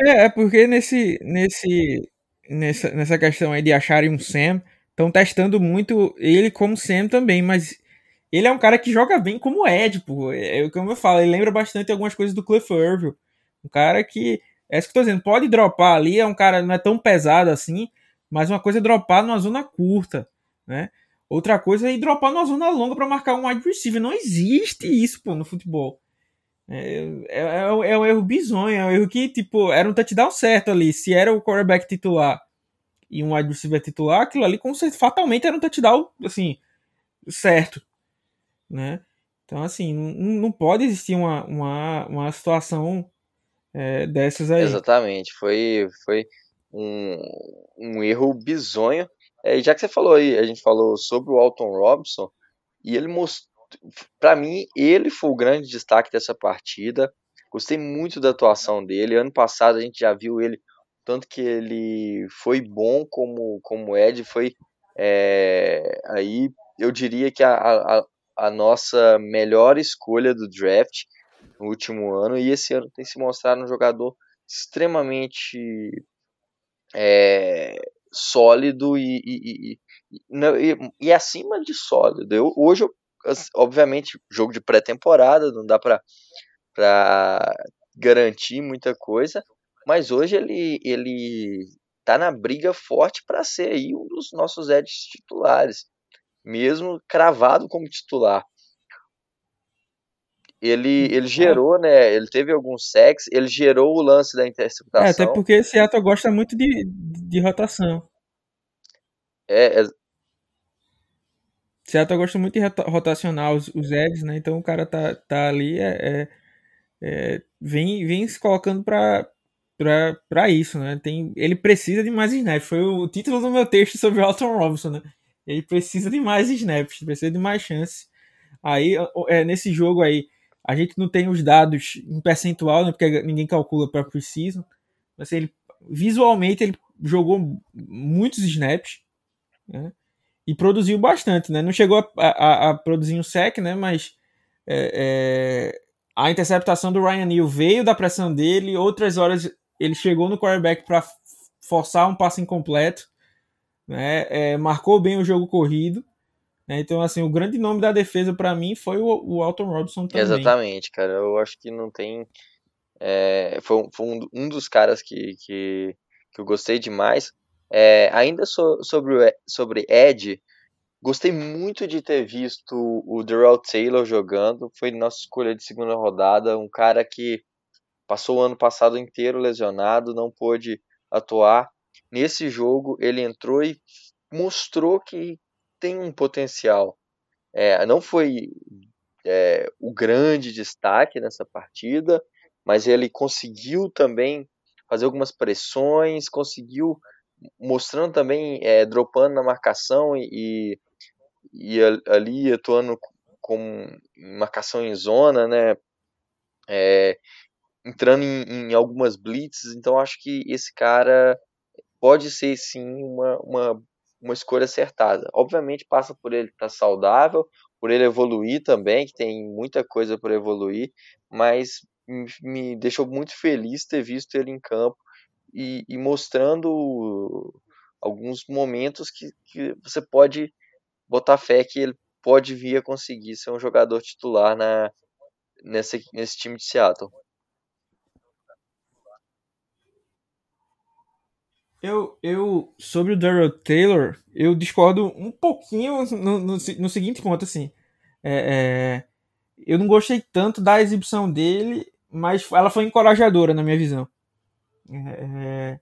é, é porque nesse nesse nessa, nessa questão aí de acharem um Sam, estão testando muito ele como Sam também, mas ele é um cara que joga bem como Ed, pô. É, é como eu falo, ele lembra bastante algumas coisas do Cliff Irville. Um cara que, é isso que eu tô dizendo, pode dropar ali, é um cara não é tão pesado assim, mas uma coisa é dropar numa zona curta, né? Outra coisa é dropar numa zona longa para marcar um wide receiver. Não existe isso, pô, no futebol. É, é, é, é um erro bizonho, é um erro que, tipo, era um touchdown certo ali. Se era o quarterback titular e um wide receiver titular, aquilo ali com certeza, fatalmente era um touchdown, assim, certo, né? Então, assim, não, pode existir uma, uma, uma situação é, dessas aí. Exatamente, foi, foi um, um erro bizonho. É, já que você falou aí, a gente falou sobre o Alton Robinson, e ele mostrou, para mim, ele foi o grande destaque dessa partida. Gostei muito da atuação dele. Ano passado a gente já viu ele, tanto que ele foi bom como, como Ed, foi é, aí eu diria que a, a, a nossa melhor escolha do draft no último ano, e esse ano tem se mostrado um jogador extremamente é, sólido e, e, e, e, acima de sólido. Eu, hoje, eu, obviamente, jogo de pré-temporada, não dá para garantir muita coisa, mas hoje ele, ele tá na briga forte para ser aí um dos nossos edges titulares, mesmo cravado como titular ele, ele é. gerou, né? Ele teve alguns sacks, ele gerou o lance da interceptação. É, até porque Seattle gosta muito de, de rotação. É, é... Seattle gosta muito de rotacionar os, os Eds, né? Então o cara tá, tá ali, é, é, é vem, vem se colocando pra, pra, pra isso, né? Tem, ele precisa de mais snaps. Foi o título do meu texto sobre o Alton Robinson, né? Ele precisa de mais snaps, precisa de mais chances. Aí, é, nesse jogo aí, a gente não tem os dados em percentual, né, porque ninguém calcula para preciso. Mas ele, visualmente ele jogou muitos snaps né, e produziu bastante. Né? Não chegou a, a, a produzir um sec, né, mas é, é, a interceptação do Ryan Neal veio da pressão dele. Outras horas ele chegou no quarterback para forçar um passe incompleto. Né, é, marcou bem o jogo corrido. Né? Então, assim, o grande nome da defesa para mim foi o, o Alton Robinson também. Exatamente, cara. Eu acho que não tem. É, foi, foi um, um, dos caras que, que, que eu gostei demais. É, ainda so, sobre, sobre Ed, gostei muito de ter visto o Darrell Taylor jogando. Foi nossa escolha de segunda rodada. Um cara que passou o ano passado inteiro lesionado, não pôde atuar. nesse jogo ele entrou e mostrou que tem um potencial. É, não foi é, o grande destaque nessa partida, mas ele conseguiu também fazer algumas pressões, conseguiu mostrando também, é, dropando na marcação e, e ali atuando com marcação em zona, né? É, entrando em, em, algumas blitzes, então acho que esse cara pode ser sim uma, uma, uma escolha acertada. Obviamente passa por ele estar saudável, por ele evoluir também, que tem muita coisa por evoluir, mas me deixou muito feliz ter visto ele em campo e, e mostrando alguns momentos que, que você pode botar fé que ele pode vir a conseguir ser um jogador titular na, nesse, nesse time de Seattle. Eu, eu sobre o Daryl Taylor, eu discordo um pouquinho no, no, no seguinte ponto, assim. É, é, eu não gostei tanto da exibição dele, mas ela foi encorajadora na minha visão. É,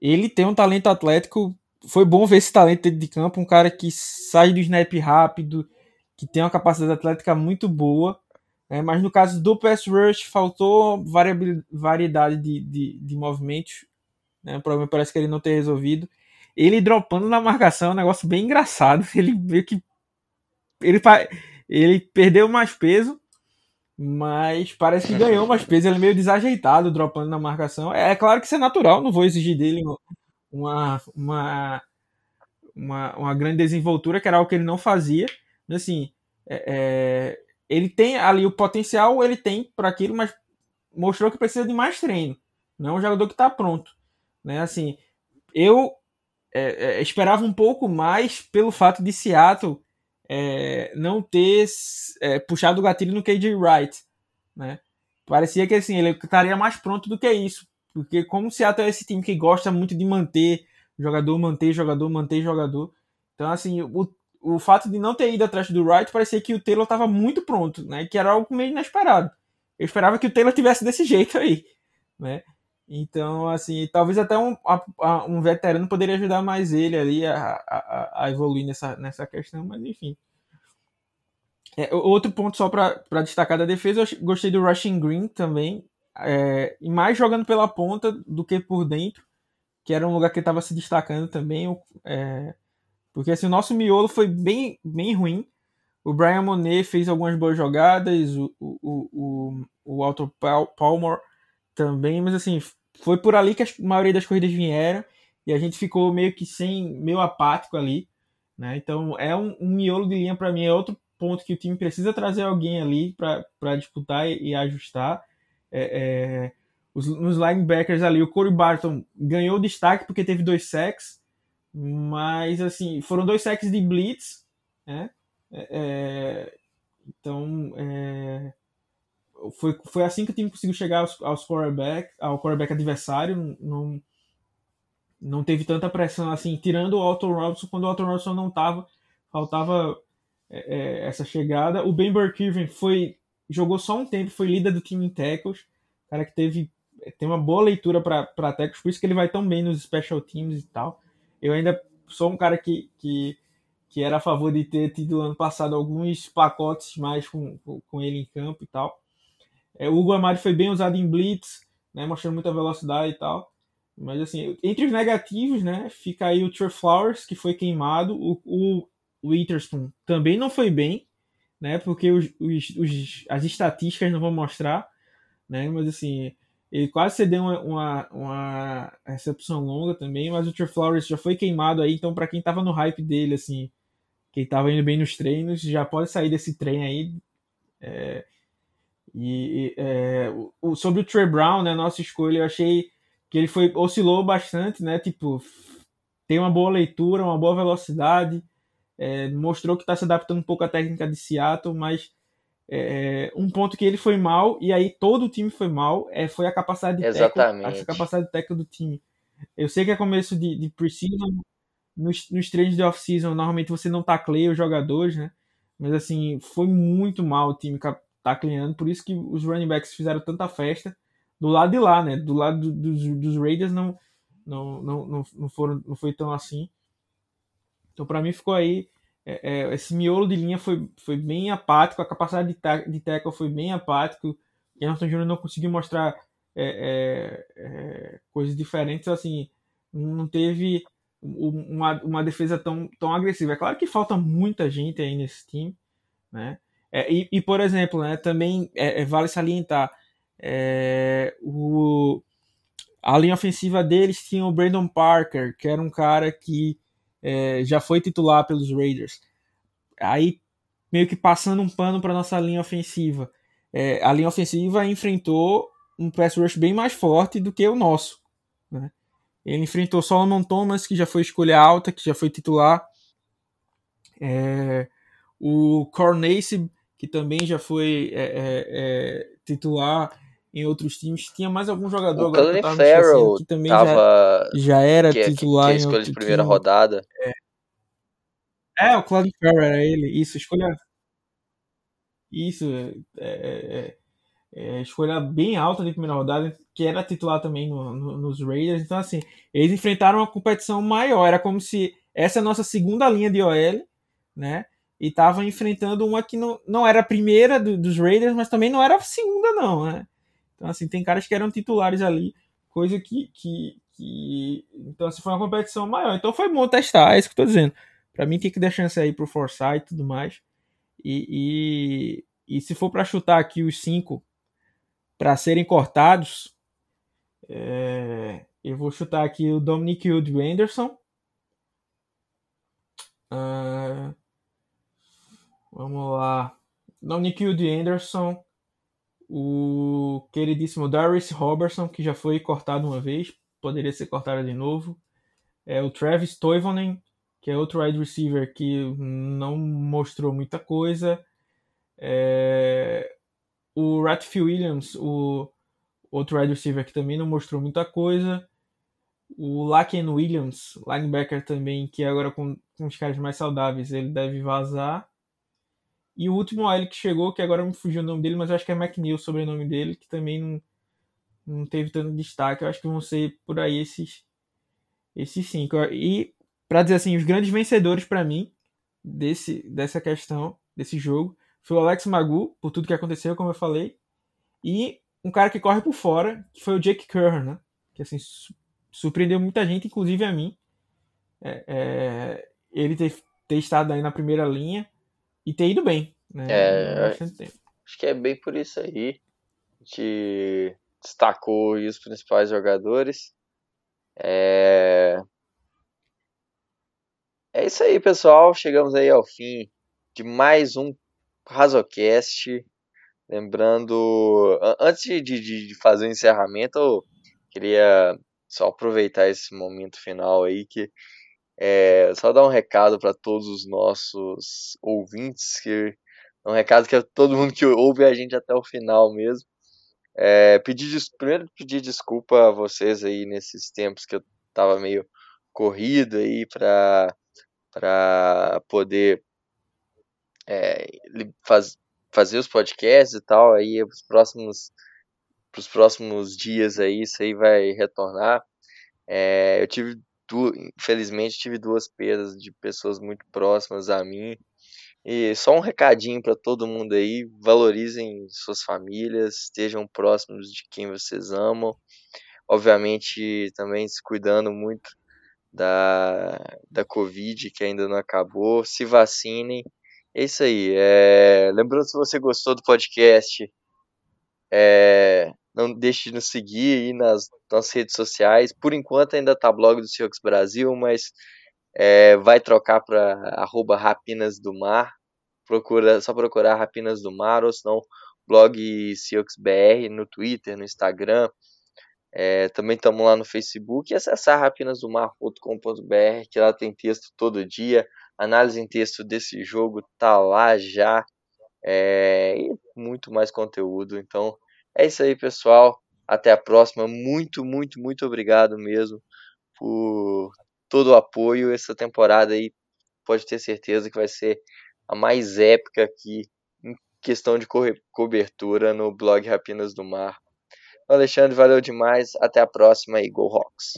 ele tem um talento atlético. Foi bom ver esse talento dentro de campo. Um cara que sai do snap rápido, que tem uma capacidade atlética muito boa. É, mas no caso do pass rush, faltou variedade de, de, de movimentos. Né? O problema parece que ele não tem resolvido. Ele dropando na marcação é um negócio bem engraçado. [LAUGHS] Ele meio que. Ele, ele perdeu mais peso mas parece que ganhou mais peso. Ele é meio desajeitado, dropando na marcação. É, é, claro que isso é natural, não vou exigir dele uma, uma, uma, uma grande desenvoltura, que era algo que ele não fazia. Assim, é, é, ele tem ali o potencial, ele tem para aquilo, mas mostrou que precisa de mais treino. Não é um jogador que está pronto. Né? Assim, eu é, é, esperava um pouco mais pelo fato de Seattle é, não ter é, puxado o gatilho no KJ Wright, né? Parecia que assim, ele estaria mais pronto do que isso, porque como o Seattle é esse time que gosta muito de manter jogador, manter jogador, manter jogador, então assim, o, o fato de não ter ido atrás do Wright parecia que o Taylor estava muito pronto, né? Que era algo meio inesperado. Eu esperava que o Taylor tivesse desse jeito aí, né? Então, assim, talvez até um, a, um veterano poderia ajudar mais ele ali a, a, a evoluir nessa, nessa questão, mas enfim. É, outro ponto só para destacar da defesa, eu gostei do Rushing Green também, é, e mais jogando pela ponta do que por dentro, que era um lugar que estava se destacando também, é, porque assim, o nosso miolo foi bem, bem ruim. O Brian Monet fez algumas boas jogadas, o, o, o, o Alto Palmer também, mas assim, foi por ali que a maioria das corridas vieram e a gente ficou meio que sem, meio apático ali, né? Então é um, um miolo de linha para mim, é outro ponto que o time precisa trazer alguém ali para disputar e, e ajustar. É, é, os, nos linebackers ali, o Corey Barton ganhou destaque porque teve dois sacks, mas assim, foram dois sacks de blitz, né? É, é então, é, foi, foi assim que o time conseguiu chegar aos, aos quarterback, ao quarterback adversário. Não, não teve tanta pressão assim, tirando o Alton Robinson, quando o Alton Robinson não estava, faltava é, é, essa chegada. O Ben Burkirven foi jogou só um tempo, foi líder do time em tackles, cara que teve tem uma boa leitura para tackles, por isso que ele vai tão bem nos special teams e tal. Eu ainda sou um cara que, que, que era a favor de ter tido ano passado alguns pacotes mais com, com ele em campo e tal. É, o Hugo Amari foi bem usado em blitz, né, mostrando muita velocidade e tal. Mas assim, entre os negativos, né, fica aí o Trey Flowers, que foi queimado, o, o Witherspoon também não foi bem, né, porque os, os, os, as estatísticas não vão mostrar, né, mas assim, ele quase cedeu uma, uma, uma recepção longa também, mas o Trey Flowers já foi queimado aí, então para quem tava no hype dele, assim, quem tava indo bem nos treinos, já pode sair desse trem aí. É, e é, o, sobre o Trey Brown, né, nossa escolha, eu achei que ele foi oscilou bastante, né? Tipo, tem uma boa leitura, uma boa velocidade, é, mostrou que está se adaptando um pouco à técnica de Seattle, mas é, um ponto que ele foi mal e aí todo o time foi mal é, foi a capacidade de Exatamente. Teco, a capacidade de teco do time. Eu sei que é começo de, de pre-season, nos, nos treinos de off-season, normalmente você não tacleia os jogadores, né? Mas assim, foi muito mal o time tacleando, por isso que os running backs fizeram tanta festa do lado de lá, né? Do lado dos, dos Raiders não, não, não, não, não, foram, não foi tão assim. Então, para mim, ficou aí. É, é, esse miolo de linha foi, foi bem apático, a capacidade de, ta de tackle foi bem apático. Emerson Júnior não conseguiu mostrar é, é, é, coisas diferentes, assim, não teve uma, uma defesa tão, tão agressiva. É claro que falta muita gente aí nesse time, né? É, e, e, por exemplo, né, também é, vale salientar o, a linha ofensiva deles tinha o Brandon Parker, que era um cara que já foi titular pelos Raiders. Aí meio que passando um pano para nossa linha ofensiva é, a linha ofensiva enfrentou um pass rush bem mais forte do que o nosso. Né? Ele enfrentou Solomon Thomas, que já foi escolha alta, que já foi titular. É, o Cornace, que também já foi é, é, é titular em outros times. Tinha mais algum jogador o agora que, Farrell que também já, já era que, titular que, que é escolha de primeira time. rodada. É. o Claudio Farrell era ele. Isso, escolha isso, é, é, é, escolha bem alta de primeira rodada, que era titular também no, no, nos Raiders. Então, assim, eles enfrentaram uma competição maior. Era como se essa é a nossa segunda linha de OL, né? E tava enfrentando uma que não, não era a primeira do, dos Raiders, mas também não era a segunda, não, né? Então, assim, tem caras que eram titulares ali, coisa que. que, que... Então, assim, foi uma competição maior. Então, foi bom testar, é isso que eu tô dizendo. Pra mim, tem que dar chance aí pro Forsyth e tudo mais. E, e, e se for para chutar aqui os cinco para serem cortados, é, eu vou chutar aqui o Dominic Wood Anderson. Uh, vamos lá. Dominic Wood Anderson. O queridíssimo Darius Robertson, que já foi cortado uma vez, poderia ser cortado de novo. É, o Travis Toivonen, que é outro wide receiver que não mostrou muita coisa. É... O Ratfield Williams, o outro wide receiver que também não mostrou muita coisa. O Laken Williams, linebacker também, que agora com, com os caras mais saudáveis, ele deve vazar. E o último OL que chegou, que agora me fugiu o nome dele, mas acho que é McNeil o sobrenome dele, que também não, não teve tanto destaque. Eu acho que vão ser por aí esses, esses cinco. E para dizer assim, os grandes vencedores para mim desse, dessa questão, desse jogo, foi o Alex Magu, por tudo que aconteceu, como eu falei, e um cara que corre por fora, que foi o Jake Kerr, né? Que assim, surpreendeu muita gente, inclusive a mim. É, é, ele ter, ter estado aí na primeira linha e ter ido bem, né? É, acho que é bem por isso aí. A gente destacou os principais jogadores. É, é isso aí, pessoal. Chegamos aí ao fim de mais um Razocast. Lembrando, antes de, de, fazer o encerramento, eu queria só aproveitar esse momento final aí que é, só dar um recado para todos os nossos ouvintes, que um recado que é todo mundo que ouve a gente até o final mesmo. É, pedir, primeiro pedir desculpa a vocês aí nesses tempos que eu tava meio corrido aí para para poder é, faz, fazer os podcasts e tal. Aí os próximos os próximos dias aí isso aí vai retornar. É, eu tive infelizmente tive duas perdas de pessoas muito próximas a mim. E só um recadinho para todo mundo aí: valorizem suas famílias, estejam próximos de quem vocês amam. Obviamente, também se cuidando muito da, da Covid, que ainda não acabou. Se vacinem. É isso aí. É... Lembrando, se você gostou do podcast, é... não deixe de nos seguir aí nas nossas redes sociais. Por enquanto ainda tá blog do Seahawks Brasil, mas é... vai trocar para arroba Rapinas do Mar. Procura, só procurar Rapinas do Mar, ou senão blog Seahawks BR no Twitter, no Instagram. É, também estamos lá no Facebook e acessar rapinasdomar.com.br, que lá tem texto todo dia, análise em texto desse jogo tá lá já, é, e muito mais conteúdo. Então é isso aí, pessoal. Até a próxima. Muito, muito, muito obrigado mesmo por todo o apoio. Essa temporada aí pode ter certeza que vai ser a mais épica aqui em questão de co cobertura no blog Rapinas do Mar. Alexandre, valeu demais. Até a próxima e Go Hawks!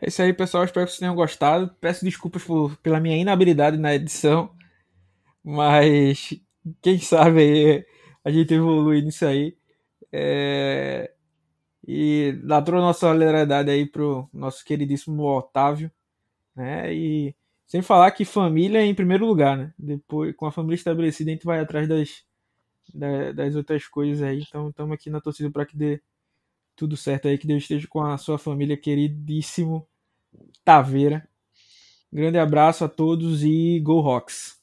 É isso aí, pessoal. Espero que vocês tenham gostado. Peço desculpas por, pela minha inabilidade na edição. Mas quem sabe aí a gente evolui nisso aí. É... E dá toda a nossa solidariedade aí pro nosso queridíssimo Otávio. Né? E sem falar que família é em primeiro lugar, né? Depois, com a família estabelecida, a gente vai atrás das, das outras coisas aí. Então estamos aqui na torcida para que dê tudo certo aí, que Deus esteja com a sua família, queridíssimo Taveira. Grande abraço a todos e Go Rocks!